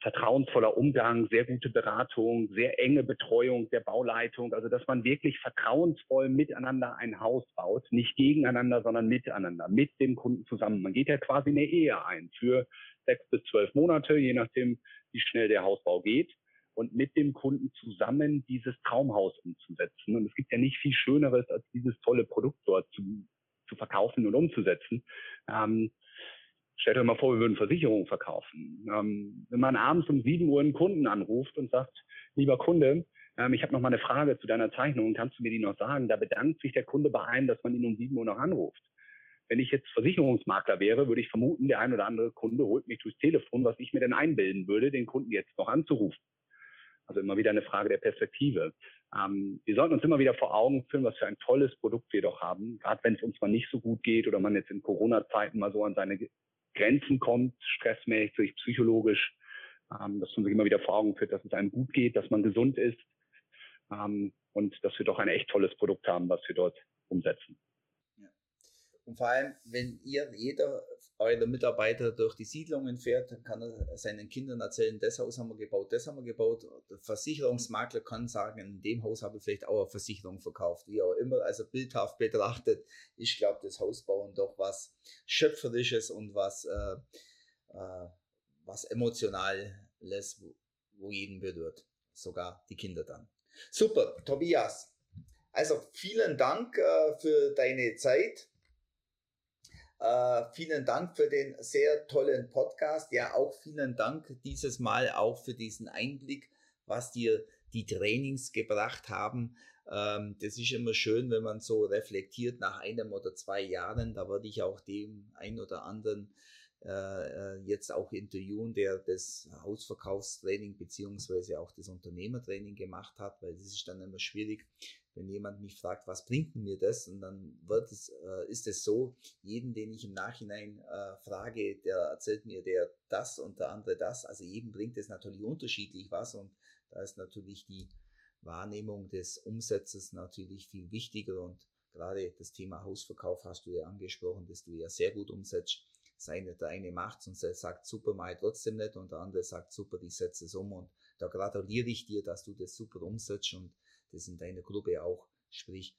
vertrauensvoller Umgang, sehr gute Beratung, sehr enge Betreuung der Bauleitung, also dass man wirklich vertrauensvoll miteinander ein Haus baut, nicht gegeneinander, sondern miteinander, mit dem Kunden zusammen. Man geht ja quasi eine Ehe ein für sechs bis zwölf Monate, je nachdem, wie schnell der Hausbau geht und mit dem Kunden zusammen dieses Traumhaus umzusetzen. Und es gibt ja nicht viel Schöneres, als dieses tolle Produkt dort zu, zu verkaufen und umzusetzen. Ähm, Stellt euch mal vor, wir würden Versicherungen verkaufen. Ähm, wenn man abends um 7 Uhr einen Kunden anruft und sagt, lieber Kunde, ähm, ich habe noch mal eine Frage zu deiner Zeichnung, kannst du mir die noch sagen? Da bedankt sich der Kunde bei einem, dass man ihn um 7 Uhr noch anruft. Wenn ich jetzt Versicherungsmakler wäre, würde ich vermuten, der ein oder andere Kunde holt mich durchs Telefon, was ich mir denn einbilden würde, den Kunden jetzt noch anzurufen. Also immer wieder eine Frage der Perspektive. Ähm, wir sollten uns immer wieder vor Augen führen, was für ein tolles Produkt wir doch haben. Gerade wenn es uns mal nicht so gut geht oder man jetzt in Corona-Zeiten mal so an seine Grenzen kommt, stressmäßig, psychologisch, ähm, dass man sich immer wieder vor Augen führt, dass es einem gut geht, dass man gesund ist ähm, und dass wir doch ein echt tolles Produkt haben, was wir dort umsetzen. Und vor allem, wenn ihr, jeder eurer Mitarbeiter durch die Siedlungen fährt, kann er seinen Kindern erzählen, das Haus haben wir gebaut, das haben wir gebaut. Der Versicherungsmakler kann sagen, in dem Haus habe ich vielleicht auch eine Versicherung verkauft, wie auch immer. Also bildhaft betrachtet, ich glaube, das Hausbauen doch was Schöpferisches und was, äh, äh, was Emotionales, wo, wo jeden berührt. Sogar die Kinder dann. Super, Tobias. Also vielen Dank äh, für deine Zeit. Äh, vielen Dank für den sehr tollen Podcast. Ja, auch vielen Dank dieses Mal auch für diesen Einblick, was dir die Trainings gebracht haben. Ähm, das ist immer schön, wenn man so reflektiert nach einem oder zwei Jahren. Da würde ich auch dem ein oder anderen äh, äh jetzt auch interviewen, der das Hausverkaufstraining beziehungsweise auch das Unternehmertraining gemacht hat, weil das ist dann immer schwierig, wenn jemand mich fragt, was bringt mir das? Und dann wird es, äh, ist es so, jeden, den ich im Nachhinein äh, frage, der erzählt mir der das und der andere das. Also jedem bringt es natürlich unterschiedlich was und da ist natürlich die Wahrnehmung des Umsatzes natürlich viel wichtiger und gerade das Thema Hausverkauf hast du ja angesprochen, dass du ja sehr gut umsetzt. Seine, der eine macht's und sagt super, mal trotzdem nicht und der andere sagt super, ich setze es um und da gratuliere ich dir, dass du das super umsetzt und das in deiner Gruppe auch, sprich,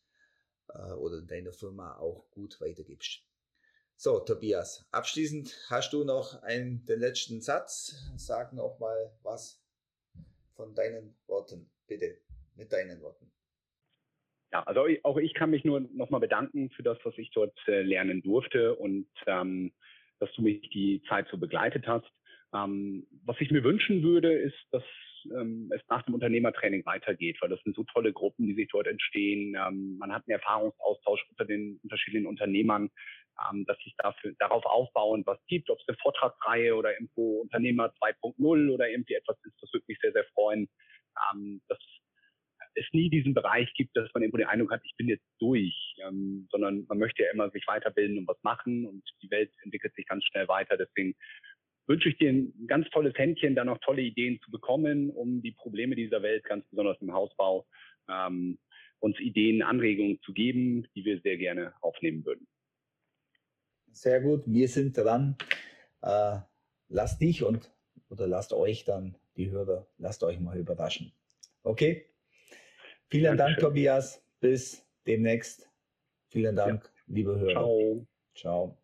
äh, oder in deiner Firma auch gut weitergibst. So, Tobias, abschließend hast du noch einen, den letzten Satz. Sag noch mal was von deinen Worten, bitte, mit deinen Worten. Ja, also auch ich kann mich nur nochmal bedanken für das, was ich dort äh, lernen durfte und ähm, dass du mich die Zeit so begleitet hast. Ähm, was ich mir wünschen würde, ist, dass ähm, es nach dem Unternehmertraining weitergeht, weil das sind so tolle Gruppen, die sich dort entstehen. Ähm, man hat einen Erfahrungsaustausch unter den unterschiedlichen Unternehmern, ähm, dass sich dafür, darauf aufbauend was gibt, ob es eine Vortragsreihe oder irgendwo Unternehmer 2.0 oder irgendwie etwas ist, das würde mich sehr, sehr freuen, ähm, dass es nie diesen Bereich gibt, dass man irgendwo den Eindruck hat, ich bin jetzt durch, ähm, sondern man möchte ja immer sich weiterbilden und was machen und die Welt entwickelt sich ganz schnell weiter. Deswegen wünsche ich dir ein ganz tolles Händchen, da noch tolle Ideen zu bekommen, um die Probleme dieser Welt, ganz besonders im Hausbau, ähm, uns Ideen, Anregungen zu geben, die wir sehr gerne aufnehmen würden. Sehr gut, wir sind dran. Äh, lasst dich und oder lasst euch dann, die Hörer, lasst euch mal überraschen. Okay? Vielen Dankeschön. Dank, Tobias. Bis demnächst. Vielen Dank, ja. liebe Hörer. Ciao. Ciao.